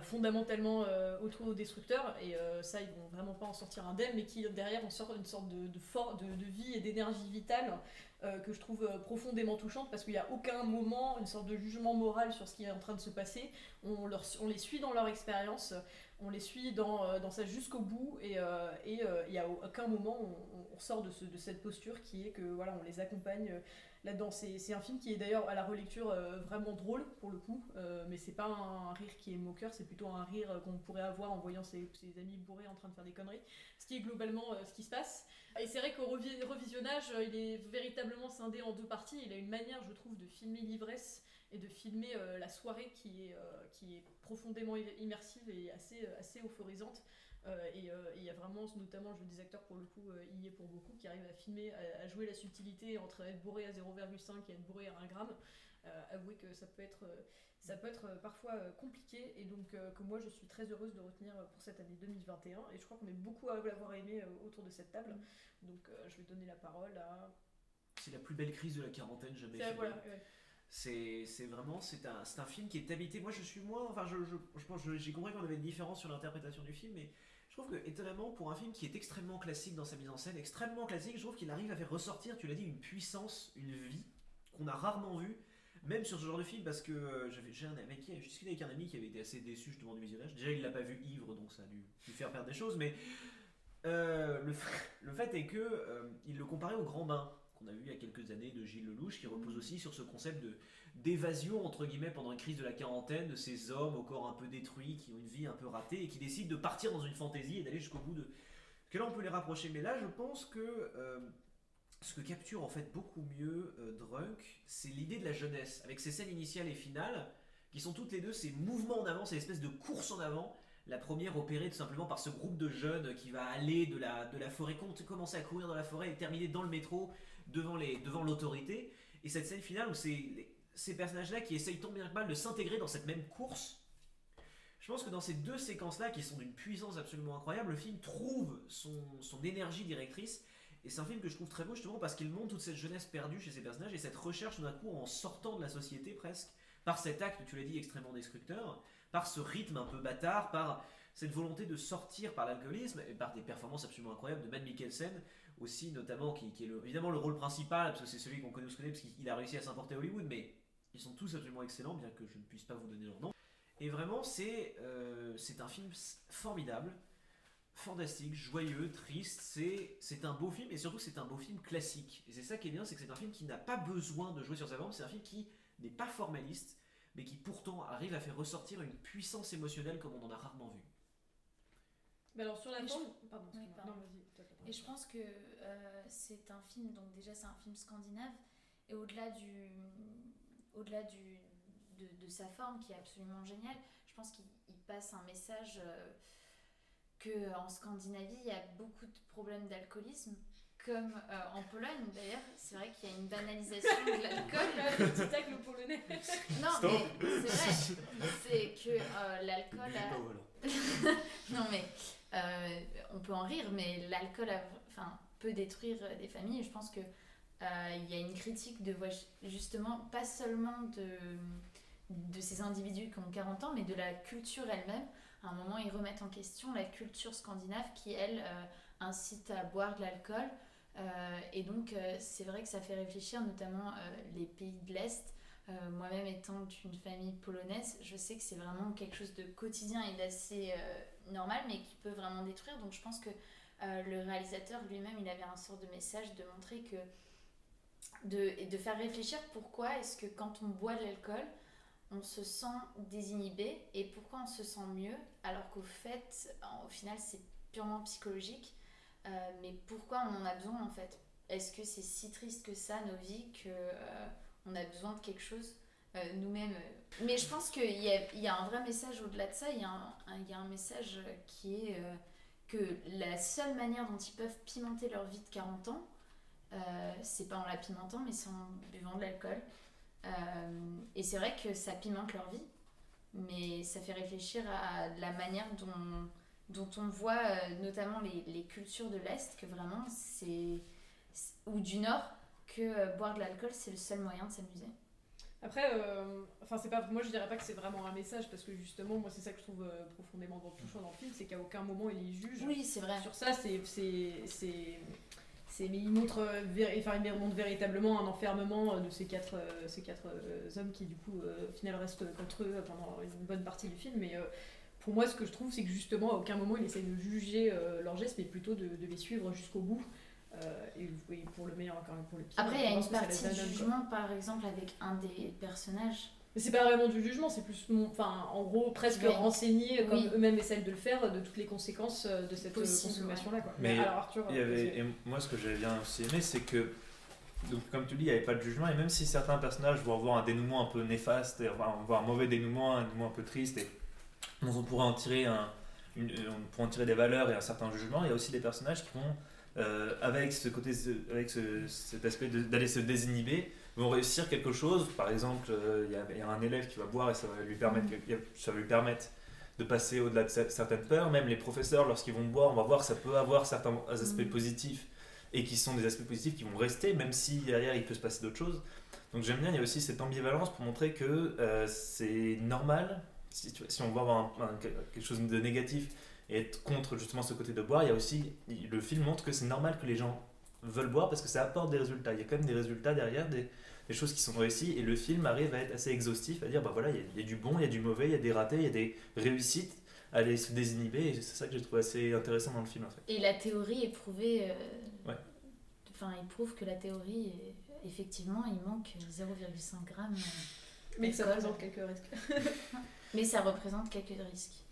fondamentalement autodestructeur. Et ça ils vont vraiment pas en sortir indemne, mais qui derrière en sort une sorte de, de vie et d'énergie vitale euh, que je trouve euh, profondément touchante parce qu'il n'y a aucun moment une sorte de jugement moral sur ce qui est en train de se passer. On, les suit dans leur expérience, on les suit dans, euh, dans ça jusqu'au bout et il n'y a aucun moment on, on sort de, ce- de cette posture qui est que voilà on les accompagne là-dedans. C'est un film qui est d'ailleurs à la relecture euh, vraiment drôle pour le coup, euh, mais c'est pas un rire qui est moqueur, c'est plutôt un rire euh, qu'on pourrait avoir en voyant ses, amis bourrés en train de faire des conneries, ce qui est globalement euh, ce qui se passe. Et c'est vrai qu'au revi- revisionnage, il est véritablement scindé en deux parties. Il a une manière, je trouve, de filmer l'ivresse et de filmer la soirée qui est, qui est profondément immersive et assez, assez euphorisante. Euh, et euh, il y a vraiment, notamment le jeu des acteurs pour le coup, euh, il y est pour beaucoup, qui arrive à filmer, à, à jouer la subtilité entre être bourré à 0,5 et être bourré à 1 gramme. Euh, avouez que ça peut être, euh, ça peut être euh, parfois euh, compliqué et donc euh, que moi je suis très heureuse de retenir euh, pour cette année 2021 et je crois qu'on est beaucoup à l'avoir aimé euh, autour de cette table. Donc euh, je vais donner la parole à. C'est la plus belle crise de la quarantaine jamais voilà, ouais. C'est vraiment c'est un, un film qui est habité. Moi je suis moins enfin je, je, je pense j'ai compris qu'on avait une différence sur l'interprétation du film mais Je trouve que, étonnamment, pour un film qui est extrêmement classique dans sa mise en scène, extrêmement classique, je trouve qu'il arrive à faire ressortir, tu l'as dit, une puissance, une vie qu'on a rarement vue, même sur ce genre de film, parce que euh, j'ai un qui, j'ai discuté avec un ami qui avait été assez déçu justement du visionnage. Déjà, il l'a pas vu ivre, donc ça a dû lui faire perdre des choses, mais euh, le, le fait est que euh, il le comparait au Grand Bain qu'on a vu il y a quelques années de Gilles Lelouch, qui repose aussi sur ce concept de d'évasion entre guillemets pendant une crise de la quarantaine de ces hommes au corps un peu détruit, qui ont une vie un peu ratée et qui décident de partir dans une fantaisie et d'aller jusqu'au bout de. Que là on peut les rapprocher, mais là je pense que euh, ce que capture en fait beaucoup mieux euh, Drunk, c'est l'idée de la jeunesse, avec ses scènes initiales et finales, qui sont toutes les deux ces mouvements en avant, ces espèces de courses en avant. La première opérée tout simplement par ce groupe de jeunes qui va aller de la, de la forêt, com- commencer à courir dans la forêt et terminer dans le métro devant les devant l'autorité. Et cette scène finale où c'est ces personnages-là qui essayent tant bien que mal de s'intégrer dans cette même course. Je pense que dans ces deux séquences-là, qui sont d'une puissance absolument incroyable, le film trouve son, son énergie directrice. Et c'est un film que je trouve très beau justement parce qu'il montre toute cette jeunesse perdue chez ces personnages et cette recherche d'un coup en sortant de la société presque, par cet acte, tu l'as dit, extrêmement destructeur, par ce rythme un peu bâtard, par cette volonté de sortir par l'alcoolisme et par des performances absolument incroyables de Matt Mikkelsen aussi notamment qui, qui est le- évidemment le rôle principal parce que c'est celui qu'on connaît, se connaît parce qu'il a réussi à s'importer à Hollywood mais ils sont tous absolument excellents bien que je ne puisse pas vous donner leur nom et vraiment c'est euh, c'est un film formidable fantastique joyeux triste c'est c'est un beau film et surtout c'est un beau film classique et c'est ça qui est bien c'est que c'est un film qui n'a pas besoin de jouer sur sa forme c'est un film qui n'est pas formaliste mais qui pourtant arrive à faire ressortir une puissance émotionnelle comme on en a rarement vu Mais alors sur la forme. Pardon, Oui, pardon. Non, vas-y, Et je pense que euh, c'est un film, donc déjà c'est un film scandinave, et au-delà du, au-delà du, de, de sa forme qui est absolument géniale, je pense qu'il il passe un message euh, que en Scandinavie il y a beaucoup de problèmes d'alcoolisme, comme euh, en Pologne d'ailleurs. C'est vrai qu'il y a une banalisation de l'alcool. Le petit tacle polonais. Non, Stop. mais c'est vrai, c'est que euh, l'alcool a, non mais euh, on peut en rire, mais l'alcool enfin, peut détruire euh, des familles. Je pense que euh, y a une critique de ouais, justement pas seulement de de ces individus qui ont 40 ans, mais de la culture elle-même. À un moment, ils remettent en question la culture scandinave qui, elle, incite à boire de l'alcool. Et donc, c'est vrai que ça fait réfléchir, notamment les pays de l'Est. Moi-même, étant d'une famille polonaise, je sais que c'est vraiment quelque chose de quotidien et d'assez normal, mais qui peut vraiment détruire. Donc, je pense que euh, le réalisateur lui-même, il avait un sort de message de montrer que. De, de faire réfléchir pourquoi est-ce que quand on boit de l'alcool, on se sent désinhibé et pourquoi on se sent mieux alors qu'au fait, au final, c'est purement psychologique. Euh, mais pourquoi on en a besoin en fait? Est-ce que c'est si triste que ça, nos vies, que euh, on a besoin de quelque chose nous-mêmes Mais je pense qu'il y y a un vrai message au-delà de ça. Il y, a un, y a un message qui est euh, que la seule manière dont ils peuvent pimenter leur vie de 40 ans, euh, c'est pas en la pimentant, mais c'est en buvant de l'alcool. Euh, et c'est vrai que ça pimente leur vie, mais ça fait réfléchir à la manière dont, dont on voit euh, notamment les, les cultures de l'Est, que vraiment c'est. ou du Nord, que euh, boire de l'alcool c'est le seul moyen de s'amuser. Après, euh, enfin c'est pas, moi je dirais pas que c'est vraiment un message parce que justement moi c'est ça que je trouve euh, profondément touchant dans le film, c'est qu'à aucun moment il les juge. Oui, c'est vrai. Sur ça, c'est, mais il montre, euh, enfin, il montre véritablement un enfermement de ces quatre, ces quatre hommes qui du coup au final restent contre eux pendant une bonne partie du film. Mais pour moi, ce que je trouve, c'est que justement à aucun moment il essaye de juger leurs gestes, mais plutôt de, de les suivre jusqu'au bout. Euh, et, et pour le meilleur, encore pour le pire. Après, il y a une partie de quoi. jugement, par exemple, avec un des personnages. Mais c'est pas vraiment du jugement, c'est plus, mon- enfin, en gros, presque Oui. renseigner, comme Oui. eux-mêmes essaient de le faire, de toutes les conséquences euh, de cette euh, consommation-là. quoi. Mais alors, Arthur, Il y avait, vas-y. et moi, ce que j'avais bien aussi aimé, c'est que, donc, comme tu dis, il n'y avait pas de jugement, et même si certains personnages vont avoir un dénouement un peu néfaste, et, enfin, on va avoir un mauvais dénouement, un dénouement un peu triste, et dont on pourrait en tirer, un, une- on pourrait en tirer des valeurs et un certain jugement, il y a aussi des personnages qui vont, euh, avec ce côté, avec ce- cet aspect d'aller se désinhiber, vont réussir quelque chose. Par exemple, euh, il y a- il y, a un élève qui va boire et ça va lui permettre, ça va lui permettre de passer au-delà de cer- certaines peurs. Même les professeurs, lorsqu'ils vont boire, on va voir que ça peut avoir certains aspects Mhm. positifs et qui sont des aspects positifs qui vont rester, même si derrière il peut se passer d'autres choses. Donc j'aime bien, il y a aussi cette ambivalence pour montrer que euh, c'est normal, si, on va avoir un- un- quelque chose de négatif et être contre justement ce côté de boire, il y a aussi, le film montre que c'est normal que les gens veulent boire parce que ça apporte des résultats. Il y a quand même des résultats derrière, des, des choses qui sont réussies, et le film arrive à être assez exhaustif, à dire bah voilà, il y, a, il y a du bon, il y a du mauvais, il y a des ratés, il y a des réussites, à aller se désinhiber, et c'est ça que j'ai trouvé assez intéressant dans le film en fait. Et la théorie est prouvée. euh, Ouais. Enfin, il prouve que la théorie, est- effectivement, il manque 0,5 grammes. euh, Mais ça représente quelques risques. Mais ça représente quelques risques.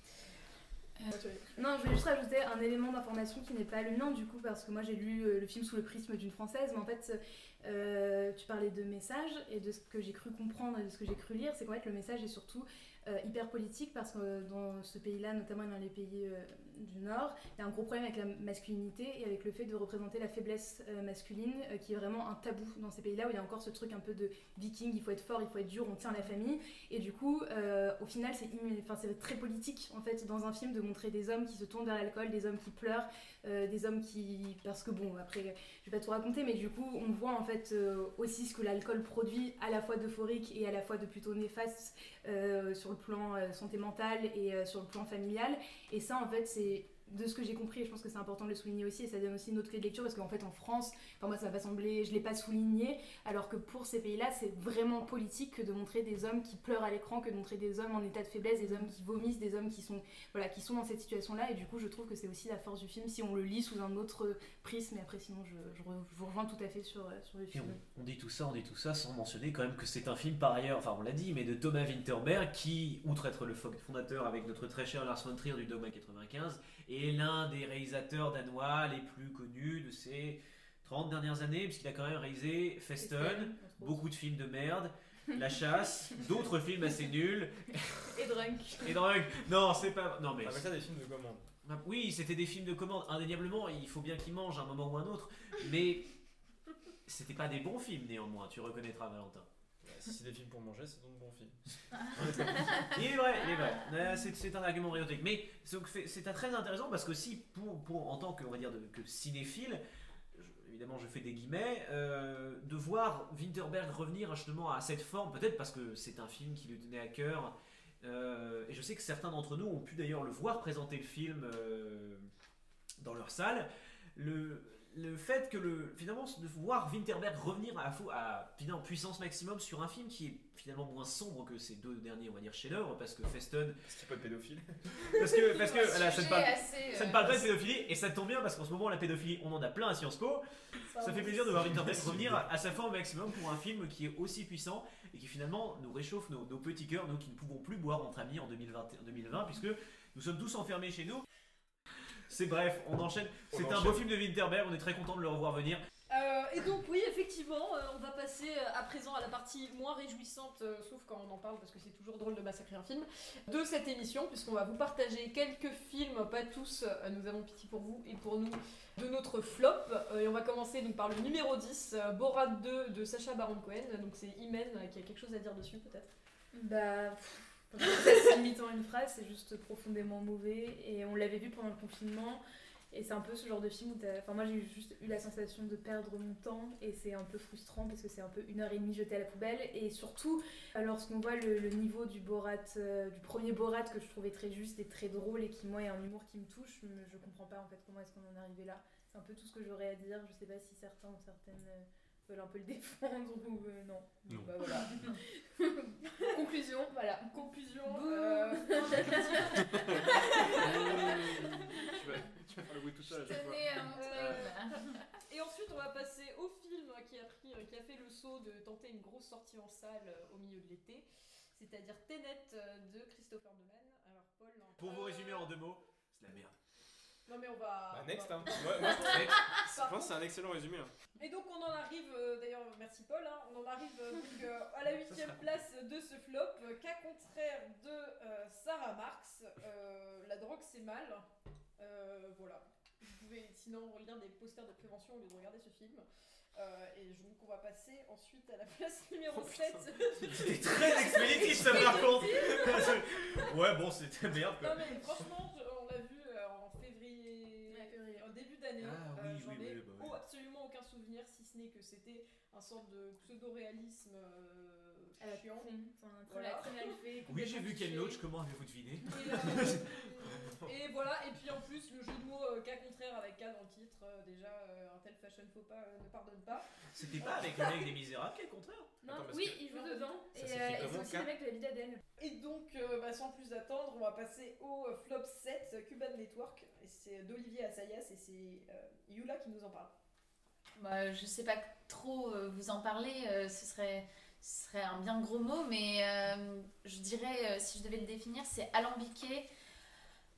Non, je voulais juste rajouter un élément d'information qui n'est pas le mien du coup, parce que moi j'ai lu euh, le film sous le prisme d'une française, mais en fait, euh, tu parlais de message, et de ce que j'ai cru comprendre et de ce que j'ai cru lire, c'est qu'en fait le message est surtout euh, hyper politique, parce que euh, dans ce pays-là, notamment dans les pays euh, du Nord, il y a un gros problème avec la masculinité et avec le fait de représenter la faiblesse euh, masculine, euh, qui est vraiment un tabou dans ces pays-là, où il y a encore ce truc un peu de viking, il faut être fort, il faut être dur, on tient la famille, et du coup, euh, au final, c'est enfin, très politique en fait dans un film de montrer des hommes qui se tournent vers l'alcool, des hommes qui pleurent, euh, des hommes qui. Parce que bon, après, je vais pas tout raconter, mais du coup, on voit en fait euh, aussi ce que l'alcool produit à la fois d'euphorique et à la fois de plutôt néfaste euh, sur le plan santé mentale et sur le plan familial. Et ça, en fait, c'est de ce que j'ai compris, et je pense que c'est important de le souligner aussi, et ça donne aussi une autre clé de lecture, parce qu'en fait en France, enfin moi ça m'a pas semblé, je l'ai pas souligné, alors que pour ces pays-là, c'est vraiment politique que de montrer des hommes qui pleurent à l'écran, que de montrer des hommes en état de faiblesse, des hommes qui vomissent, des hommes qui sont, voilà, qui sont dans cette situation-là, et du coup je trouve que c'est aussi la force du film, si on le lit sous un autre prisme, et après sinon je, je, re- je vous rejoins tout à fait sur, euh, sur le Et film. on, on dit tout ça, on dit tout ça sans mentionner quand même que c'est un film par ailleurs, enfin on l'a dit, mais de Thomas Winterberg qui, outre être le fo- fondateur avec notre très cher Lars von Trier du Dogma 95, est l'un des réalisateurs danois les plus connus de ces 30 dernières années, puisqu'il a quand même réalisé Festen, beaucoup de films de merde, La Chasse, d'autres films assez nuls, Et Drunk. et Drunk. Non, c'est pas... Non mais... On appelle ça des films de commande. Ah, Oui, c'était des films de commande. Indéniablement, il faut bien qu'ils mangent à un moment ou un autre. Mais c'était pas des bons films néanmoins, tu reconnaîtras Valentin. Si c'est des films pour manger, c'est donc bons films. Il est vrai, il est vrai. Euh, C'est c'est un argument rhétorique. Mais c'est très intéressant parce que si, pour, pour, en tant que, on va dire, de- que cinéphile, je- évidemment je fais des guillemets, euh, de voir Winterberg revenir justement à cette forme, peut-être parce que c'est un film qui lui tenait à cœur. euh, et je sais que certains d'entre nous ont pu d'ailleurs le voir présenter le film euh, dans leur salle. Le, le fait que le, finalement de voir Winterberg revenir à, fou- à finalement, puissance maximum sur un film qui est finalement moins sombre que ces deux derniers on va dire chefs-d'œuvre parce que Festen Parce qu'il n'y a pas de pédophile. parce que parce que voilà, ça ne parle, assez, ça ne euh, parle pas de pédophilie et ça tombe bien parce qu'en ce moment la pédophilie on en a plein à Sciences Po ça fait plaisir de voir Winterberg revenir à sa forme maximum pour un film qui est aussi puissant et qui finalement nous réchauffe nos, nos petits cœurs, nous qui ne pouvons plus boire entre amis en 2020, 2020 puisque nous sommes tous enfermés chez nous. C'est bref, on enchaîne. C'est un beau film de Winterberg, on est très content de le revoir venir. Euh, et donc oui, effectivement, euh, on va passer euh, à présent à la partie moins réjouissante, euh, sauf quand on en parle parce que c'est toujours drôle de massacrer un film, de cette émission, puisqu'on va vous partager quelques films, pas tous, euh, nous avons pitié pour vous et pour nous, de notre flop. Euh, et on va commencer donc par le numéro 10, euh, Borat 2 de Sacha Baron Cohen. Donc c'est Imen qui a quelque chose à dire dessus peut-être? Bah, pff, une phrase, c'est juste profondément mauvais. Et on l'avait vu pendant le confinement. Et c'est un peu ce genre de film où t'as- Enfin, moi j'ai juste eu la sensation de perdre mon temps. Et c'est un peu frustrant parce que c'est un peu une heure et demie jetée à la poubelle. Et surtout, lorsqu'on voit le, niveau du Borat, euh, du premier Borat que je trouvais très juste et très drôle et qui, moi, est un humour qui me touche, je comprends pas en fait comment est-ce qu'on en est arrivé là. C'est un peu tout ce que j'aurais à dire. Je sais pas si certains ou certaines. euh, veulent un peu le défendre ou euh, non. Non. Bah, voilà. Conclusion, voilà. Conclusion. Euh, tu, vas, tu vas faire le bruit tout seul. Euh. Et ensuite, on va passer au film qui a, pris, qui a fait le saut de tenter une grosse sortie en salle euh, au milieu de l'été, c'est-à-dire Tenet euh, de Christopher Nolan. Alors, Paul. Pour vous résumer en deux mots, c'est la merde. Non, mais on va. Bah, next, hein. Moi, moi, Next. je pense que c'est un excellent résumé. hein. Et donc, on en arrive, euh, d'ailleurs, merci Paul, hein, on en arrive euh, donc, euh, à la huitième place de ce flop, qu'à contraire de Sarah Marx, la drogue c'est mal. Voilà. Vous pouvez sinon lire des posters de prévention au lieu de regarder ce film. Et donc on va passer ensuite à la place numéro Oh, putain. 7. C'était très expéditif ça par contre. ouais bon c'était merde non mais franchement, je- on l'a vu euh, en février, Ouais, février. en début d'année. Ah Euh, oui, J'en oui, ai oui, bah oui. oh, absolument aucun souvenir, si ce n'est que c'était un sorte de pseudo-réalisme euh, chiant. Enfin, très Voilà. la très mal fait. Oui, j'ai vu Ken. Loach, comment avez-vous deviné Et, euh, et voilà, et puis en plus, le jeu de mots euh, cas contraire avec K dans le titre, euh, déjà, euh, un tel fashion faux pas euh, ne pardonne pas. C'était pas avec le mec des Misérables, quel contraire? Non, Attends, oui, que- il joue dedans. ça Et c'est aussi le mec de la vie d'Adèle. Et donc, euh, bah, sans plus attendre, on va passer au euh, flop 7, euh, Cuban Network. Et c'est d'Olivier Assayas et c'est euh, Yula qui nous en parle. Bah, je sais pas trop euh, vous en parler, euh, ce, serait, un bien gros mot, mais euh, je dirais, si je devais le définir, c'est alambiqué,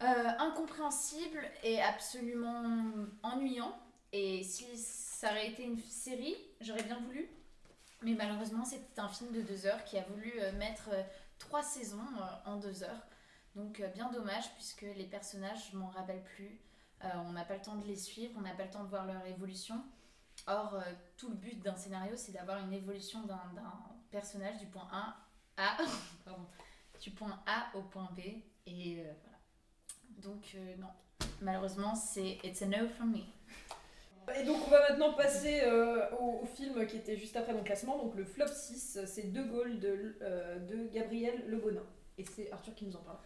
incompréhensible et absolument ennuyant. Et si ça aurait été une série, j'aurais bien voulu. Mais malheureusement, c'était un film de deux heures qui a voulu mettre trois saisons en deux heures. Donc bien dommage puisque les personnages, je m'en rappelle plus. On n'a pas le temps de les suivre, on n'a pas le temps de voir leur évolution. Or, euh, tout le but d'un scénario, c'est d'avoir une évolution d'un personnage du point du point A au point B. Et euh, voilà. Donc euh, non, malheureusement, c'est it's a no from me. Et donc, on va maintenant passer au, film qui était juste après mon classement. Donc, le flop 6, c'est De Gaulle de, de Gabriel Le Bonin. Et c'est Arthur qui nous en parle.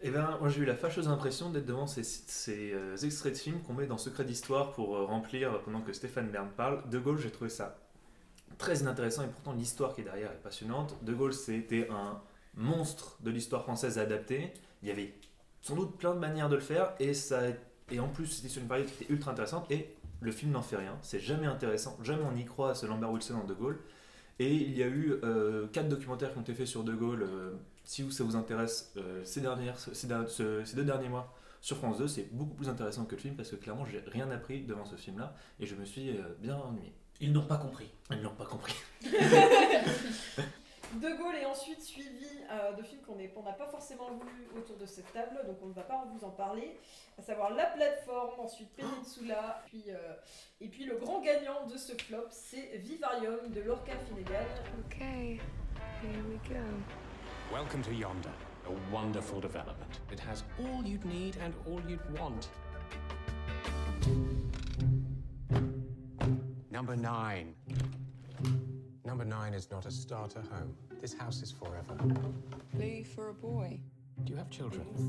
Eh ben, moi j'ai eu la fâcheuse impression d'être devant ces, euh, extraits de films qu'on met dans Secret d'Histoire pour euh, remplir pendant que Stéphane Bern parle. De Gaulle, j'ai trouvé ça très inintéressant et pourtant l'histoire qui est derrière est passionnante. De Gaulle, c'était un monstre de l'histoire française adapté. Il y avait sans doute plein de manières de le faire et, ça, et en plus c'était sur une période qui était ultra intéressante et le film n'en fait rien. C'est jamais intéressant, jamais on y croit à ce Lambert Wilson en De Gaulle. Et il y a eu euh, quatre documentaires qui ont été faits sur De Gaulle. Si vous- ça vous intéresse, euh, ces, dernières, ces, der- ce- ces deux derniers mois sur France 2, c'est beaucoup plus intéressant que le film parce que clairement, j'ai rien appris devant ce film-là et je me suis euh, bien ennuyé. Ils n'ont pas compris. Ils n'ont pas compris. De Gaulle est ensuite suivi euh, de films qu'on n'a pas forcément vu autour de cette table, donc on ne va pas vous en parler, à savoir La Plateforme, ensuite Peninsula, puis, euh, et puis le grand gagnant de ce flop, c'est Vivarium de Lorca Finnegan. Okay, here we go. Welcome to Yonder, a wonderful development. It has all you'd need and all you'd want. Number nine. Number nine is not a starter home. This house is forever. Blue for a boy. Do you have children? en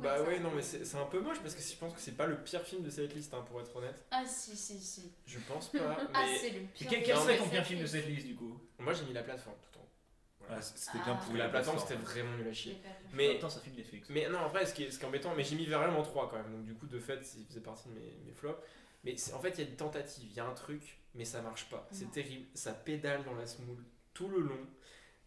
Bah ouais, non, mais c'est un peu moche parce que je pense que c'est pas le pire film de cette liste, hein, pour être honnête. Ah si, si, si. Je pense pas. Ah, c'est le Et pire. quel, serait ton pire film de cette liste du coup? Moi j'ai mis la plateforme tout le temps. Voilà. c'était bien Ou la plateforme c'était vraiment nul à chier. En Mais même temps, Netflix. Mais non, en vrai, ce qui est, ce qui est embêtant, mais j'ai mis Vivarium en 3 quand même, donc du coup, de fait, il faisait partie de mes, mes flops. Mais en fait, il y a une tentative, il y a un truc, mais ça marche pas. C'est terrible, ça pédale dans la semoule tout le long,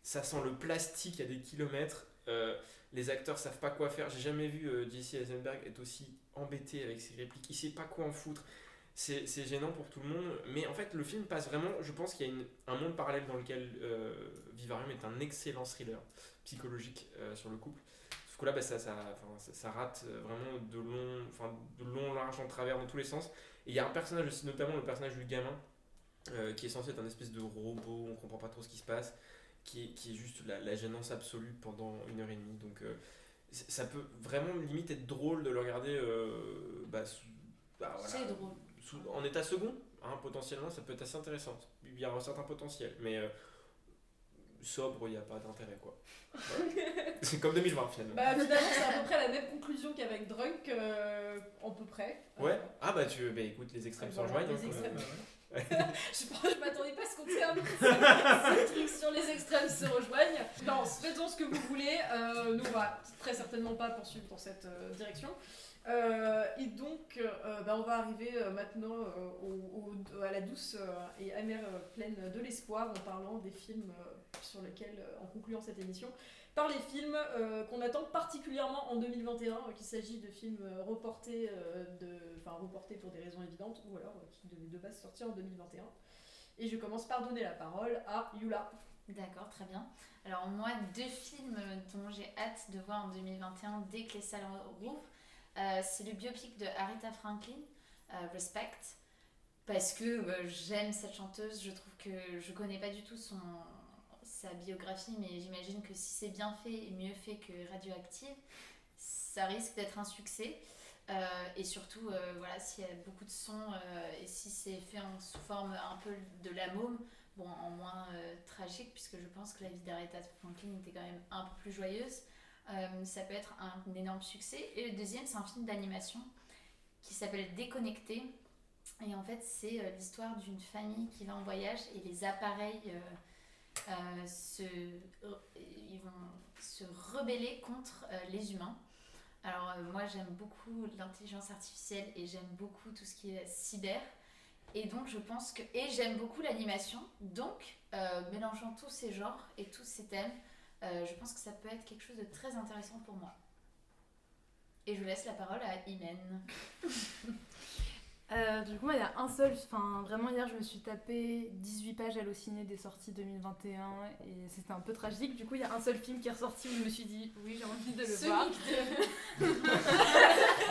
ça sent le plastique à des kilomètres, euh, les acteurs savent pas quoi faire. J'ai jamais vu euh, Jesse Eisenberg être aussi embêté avec ses répliques, il sait pas quoi en foutre. C'est gênant pour tout le monde, mais en fait, le film passe vraiment. Je pense qu'il y a une- un monde parallèle dans lequel euh, Vivarium est un excellent thriller psychologique euh, sur le couple. Sauf que là, bah, ça, ça, ça, ça rate euh, vraiment de long, de long, large en travers dans tous les sens. Et il y a un personnage aussi, notamment le personnage du gamin, qui est censé être un espèce de robot, on comprend pas trop ce qui se passe, qui est, qui est juste la, la gênance absolue pendant une heure et demie. Donc ça peut vraiment limite être drôle de le regarder bah, bah, voilà, C'est drôle. Sous- en état second, hein, potentiellement, ça peut être assez intéressant. Il y a un certain potentiel, mais euh, sobre, il n'y a pas d'intérêt, quoi. C'est comme 2020, finalement. Bah finalement c'est à peu près la même conclusion qu'avec Drunk, euh, à peu près. ouais Euh, Ah bah, tu, bah écoute, les extrêmes se rejoignent. les hein, extrêmes. je je m'attendais pas à ce qu'on termine ce truc sur les extrêmes se rejoignent. Non, faites-en ce que vous voulez. Euh, nous, on va très certainement pas poursuivre dans cette euh, direction. Euh, et donc, euh, bah, on va arriver euh, maintenant euh, au- à la douce et amère pleine de l'espoir en parlant des films sur lesquels, en concluant cette émission, par les films qu'on attend particulièrement en 2021, euh, qu'il s'agit de films reportés, de, reportés pour des raisons évidentes, ou alors qui devaient de sortir en 2021. Et je commence par donner la parole à Yula. D'accord, très bien. Alors moi, deux films dont j'ai hâte de voir en 2021 dès que les salles rouvrent, c'est le biopic de Aretha Franklin, euh, Respect, parce que euh, j'aime cette chanteuse, je trouve que je connais pas du tout son, sa biographie, mais j'imagine que si c'est bien fait et mieux fait que Radioactive, ça risque d'être un succès. Euh, et surtout, euh, voilà, s'il y a beaucoup de sons euh, et si c'est fait en, sous forme un peu de la môme, bon, en moins euh, tragique, puisque je pense que la vie d'Aretha Franklin était quand même un peu plus joyeuse, euh, ça peut être un, énorme succès. Et le deuxième, c'est un film d'animation qui s'appelle Déconnecté. Et en fait, c'est euh, l'histoire d'une famille qui va en voyage et les appareils euh, se, ils vont se rebeller contre les humains. Alors moi j'aime beaucoup l'intelligence artificielle et j'aime beaucoup tout ce qui est cyber. Et donc je pense que... Et j'aime beaucoup l'animation. Donc mélangeant tous ces genres et tous ces thèmes, euh, je pense que ça peut être quelque chose de très intéressant pour moi. Et je laisse la parole à Imen. Euh, du coup, moi, il y a un seul. Enfin, vraiment, hier, je me suis tapé 18 pages Allociné des sorties 2021 et c'était un peu tragique. Du coup, il y a un seul film qui est ressorti où je me suis dit, oui, j'ai envie de le Sonic voir.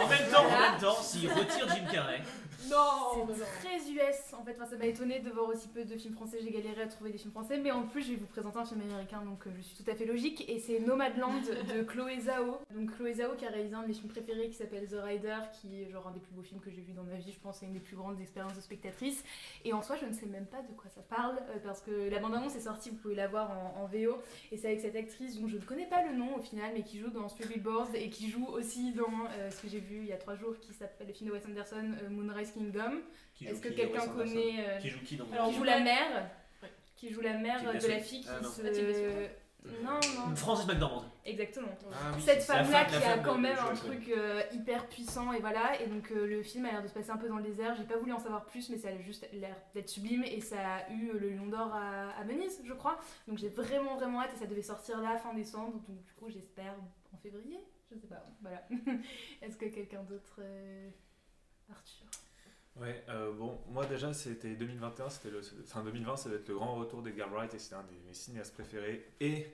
En même temps, en même temps, s'il retire Jim Carrey, Non, mais non. C'est très US en fait, enfin, ça m'a étonné de voir aussi peu de films français, j'ai galéré à trouver des films français, mais en plus je vais vous présenter un film américain donc euh, je suis tout à fait logique et c'est Nomadland de Chloé Zhao. Donc Chloé Zhao qui a réalisé un de mes films préférés qui s'appelle The Rider qui est genre un des plus beaux films que j'ai vu dans ma vie, je pense, et une des plus grandes expériences de spectatrice. Et en soi je ne sais même pas de quoi ça parle euh, parce que la bande-annonce est sortie, vous pouvez la voir en, en VO et c'est avec cette actrice dont je ne connais pas le nom au final mais qui joue dans Three Billboards et qui joue aussi dans euh, ce que j'ai vu il y a trois jours qui s'appelle le film de Wes Anderson, euh, Moonrise Kingdom. Est-ce que quelqu'un connaît euh, Qui joue qui dans Alors, qui joue la mère Ouais. qui joue la mère de la fille qui Ah, se non non. Francis McDormand. exactement. Ah oui, cette c'est la femme là femme- qui a quand même un truc euh, hyper puissant et voilà. Et donc euh, le film a l'air de se passer un peu dans le désert. J'ai pas voulu en savoir plus mais ça a juste l'air d'être sublime et ça a eu le Lion d'Or à, à Venise je crois. Donc j'ai vraiment vraiment hâte et ça devait sortir là fin décembre. Donc du coup j'espère en février. Je sais pas. Voilà. Est-ce que quelqu'un d'autre euh, Arthur? Ouais, euh, bon, moi déjà c'était 2021, c'était le, enfin 2020, ça va être le grand retour d'Edgar Wright et c'est un de mes cinéastes préférés. Et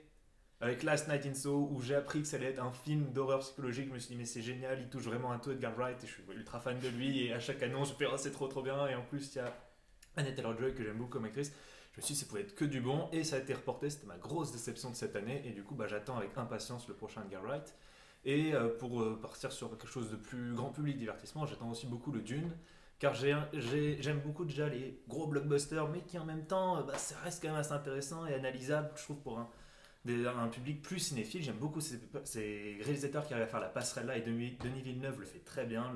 avec Last Night in Soho où j'ai appris que ça allait être un film d'horreur psychologique, je me suis dit mais c'est génial, il touche vraiment un tout Edgar Wright et je suis ultra fan de lui et à chaque annonce je fais oh c'est trop trop bien et en plus il y a Annette Taylor-Joy que j'aime beaucoup comme actrice. Je me suis dit ça pouvait être que du bon et ça a été reporté, c'était ma grosse déception de cette année et du coup bah, j'attends avec impatience le prochain Edgar Wright. Et euh, pour euh, partir sur quelque chose de plus grand public, divertissement, j'attends aussi beaucoup le Dune car j'ai- j'ai- j'aime beaucoup déjà les gros blockbusters, mais qui en même temps, euh, bah, ça reste quand même assez intéressant et analysable, je trouve, pour un, des- public plus cinéphile. J'aime beaucoup ces, réalisateurs qui arrivent à faire la passerelle là, et Denis, Denis Villeneuve le fait très bien,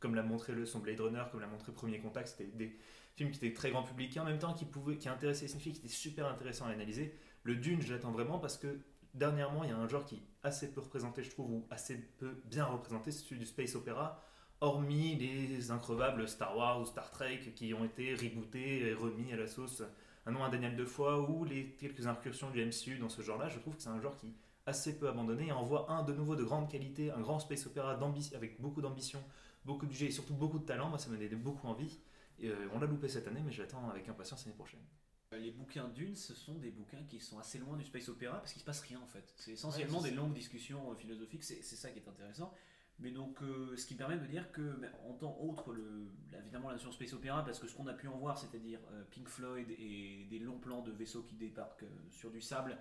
comme l'a montré le, son Blade Runner, comme l'a montré Premier Contact, c'était des films qui étaient très grand public et en même temps qui, pouvaient, qui intéressaient les cinéphiles, qui étaient super intéressants à analyser. Le Dune, je l'attends vraiment parce que dernièrement, il y a un genre qui est assez peu représenté, je trouve, ou assez peu bien représenté, c'est celui du space opéra hormis les increvables Star Wars ou Star Trek qui ont été rebootés et remis à la sauce un nom indéniable de fois, ou les quelques incursions du MCU dans ce genre-là, je trouve que c'est un genre qui est assez peu abandonné et envoie un de nouveau de grande qualité, un grand space opéra avec beaucoup d'ambition, beaucoup de budget et surtout beaucoup de talent. Moi, ça me donnait beaucoup envie. Et, euh, on l'a loupé cette année, mais je l'attends avec impatience l'année prochaine. Euh, Les bouquins d'une, ce sont des bouquins qui sont assez loin du space opéra parce qu'il se passe rien en fait. C'est essentiellement Ouais, des longues discussions euh, philosophiques, c'est ça qui est intéressant. Mais donc, euh, ce qui permet de me dire que, en tant autre, le, évidemment, la notion space opéra, parce que ce qu'on a pu en voir, c'est-à-dire euh, Pink Floyd et des longs plans de vaisseaux qui débarquent euh, sur du sable,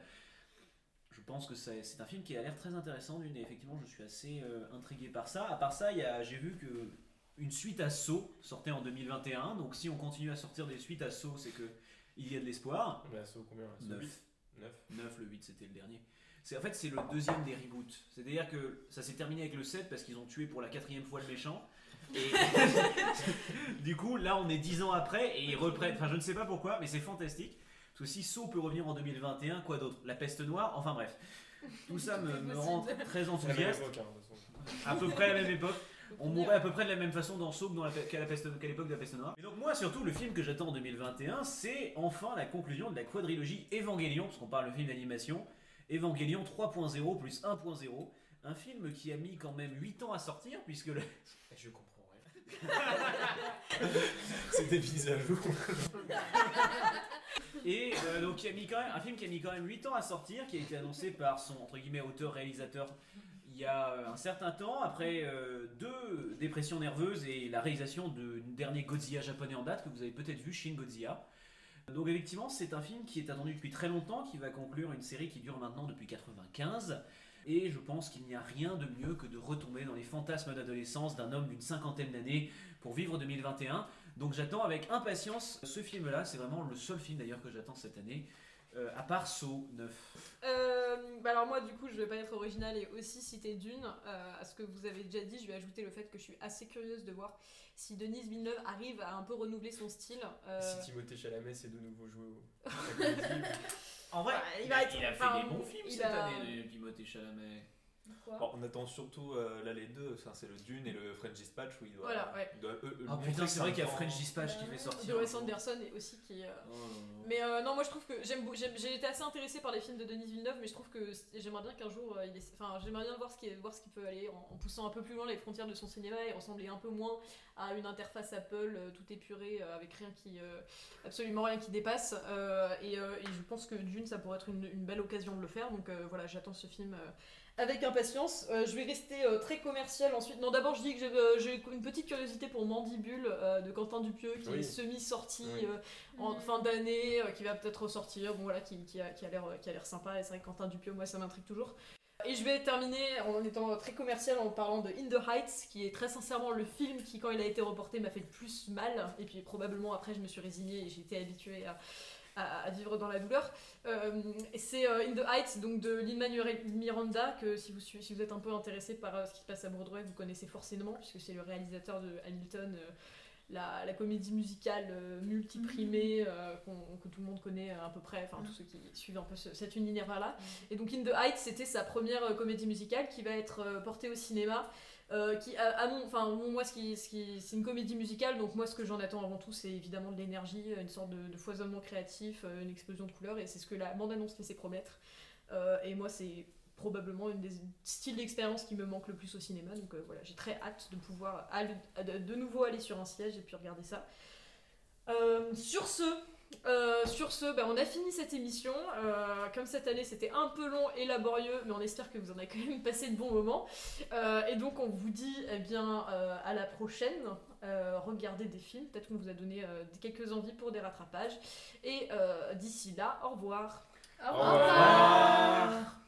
je pense que c'est un film qui a l'air très intéressant. D'une, et effectivement, je suis assez intrigué par ça. À part ça, j'ai vu que une suite à Saw sortait en 2021. Donc, si on continue à sortir des suites à Saw, c'est que il y a de l'espoir. Mais à Saw, combien? Là Saw 9. 8 9 9, le 8 c'était le dernier. C'est, en fait, c'est le deuxième des reboots. C'est-à-dire que ça s'est terminé avec le 7 parce qu'ils ont tué pour la quatrième fois le méchant. Et du coup, là, on est 10 ans après et ils reprennent. Enfin, je ne sais pas pourquoi, mais c'est fantastique. Parce que si Saw peut revenir en 2021, quoi d'autre? La peste noire? Enfin bref. Tout ça me, me rend très enthousiaste. hein. À peu près à la même époque. On mourrait à peu près de la même façon dans Saw que dans la, qu'à, la peste- qu'à l'époque de la peste noire. Et donc moi surtout le film que j'attends en 2021 c'est enfin la conclusion de la quadrilogie Evangelion, parce qu'on parle de film d'animation. Evangelion 3.0 plus 1.0. Un film qui a mis quand même 8 ans à sortir puisque le... Et Je comprends rien. C'était mis à jour. Et euh, donc qui a mis quand même, un film qui a mis quand même 8 ans à sortir, qui a été annoncé par son entre guillemets auteur-réalisateur il y a euh, un certain temps, après euh, deux dépressions nerveuses et la réalisation du dernier Godzilla japonais en date que vous avez peut-être vu, Shin Godzilla. Donc effectivement, c'est un film qui est attendu depuis très longtemps, qui va conclure une série qui dure maintenant depuis 95. Et je pense qu'il n'y a rien de mieux que de retomber dans les fantasmes d'adolescence d'un homme d'une cinquantaine d'années pour vivre 2021. Donc j'attends avec impatience ce film-là. C'est vraiment le seul film d'ailleurs que j'attends cette année. Euh, à part Saw 9. Euh, bah alors moi du coup je vais pas être original et aussi citer Dune euh, à ce que vous avez déjà dit je vais ajouter le fait que je suis assez curieuse de voir si Denise Villeneuve arrive à un peu renouveler son style euh, Si Timothée Chalamet s'est de nouveau joué au. En vrai, Bah, il il, va a, être- il a fait enfin, des bons films il cette a- année, Timothée Chalamet. Quoi Bon, on attend surtout euh, là les deux, enfin, c'est le Dune et le French Dispatch où il doit. Voilà, ouais. il doit, eux, eux, Ah putain, c'est vrai qu'il y a French Dispatch qui fait sortir. Wes. Anderson et aussi qui euh, Oh. Mais euh, non, moi je trouve que j'aime, j'ai été assez intéressée par les films de Denis Villeneuve, mais je trouve que j'aimerais bien qu'un jour, euh, il enfin j'aimerais bien voir ce qui, voir ce qui peut aller en, en poussant un peu plus loin les frontières de son cinéma et ressembler un peu moins à une interface Apple euh, tout épurée euh, avec rien qui, euh, absolument rien qui dépasse. Euh, et, euh, et je pense que Dune, ça pourrait être une, une belle occasion de le faire. Donc euh, voilà, j'attends ce film. Avec impatience. Euh, je vais rester euh, très commercial ensuite. Non, d'abord, je dis que j'ai, euh, j'ai une petite curiosité pour Mandibule euh, de Quentin Dupieux qui Oui. est semi-sorti Oui. euh, en fin d'année, euh, qui va peut-être ressortir, bon voilà, qui, qui a, qui a l'air, euh, qui a l'air sympa. Et c'est vrai que Quentin Dupieux, moi, ça m'intrigue toujours. Et je vais terminer en étant très commercial en parlant de In the Heights, qui est très sincèrement le film qui, quand il a été reporté, m'a fait le plus mal. Et puis probablement après, je me suis résignée et j'ai été habituée à, à- à vivre dans la douleur. Euh, c'est euh, In the Heights, donc de Lin-Manuel Miranda, que si vous, suivez- si vous êtes un peu intéressé par euh, ce qui se passe à Broadway, vous connaissez forcément, puisque c'est le réalisateur de Hamilton. la, la comédie musicale euh, multiprimée euh, qu'on- que tout le monde connaît à peu près, enfin tous ceux qui suivent un peu ce- cet univers-là. Et donc In the Heights, c'était sa première comédie musicale qui va être portée au cinéma. Euh, qui, à, mon, enfin, moi, ce qui, ce qui, c'est une comédie musicale, donc moi, ce que j'en attends avant tout, c'est évidemment de l'énergie, une sorte de, foisonnement créatif, euh, une explosion de couleurs, et c'est ce que la bande-annonce laissait promettre. Euh, et moi, c'est probablement une des styles d'expérience qui me manque le plus au cinéma, donc voilà, j'ai très hâte de pouvoir aller- de, nouveau aller sur un siège et puis regarder ça. Sur ce, euh, sur ce, ben, on a fini cette émission. Euh, comme cette année c'était un peu long et laborieux, mais on espère que vous en avez quand même passé de bons moments. Euh, et donc on vous dit eh bien euh, à la prochaine. Euh, regardez des films, peut-être qu'on vous a donné euh, quelques envies pour des rattrapages. Et euh, d'ici là, au revoir. Au revoir.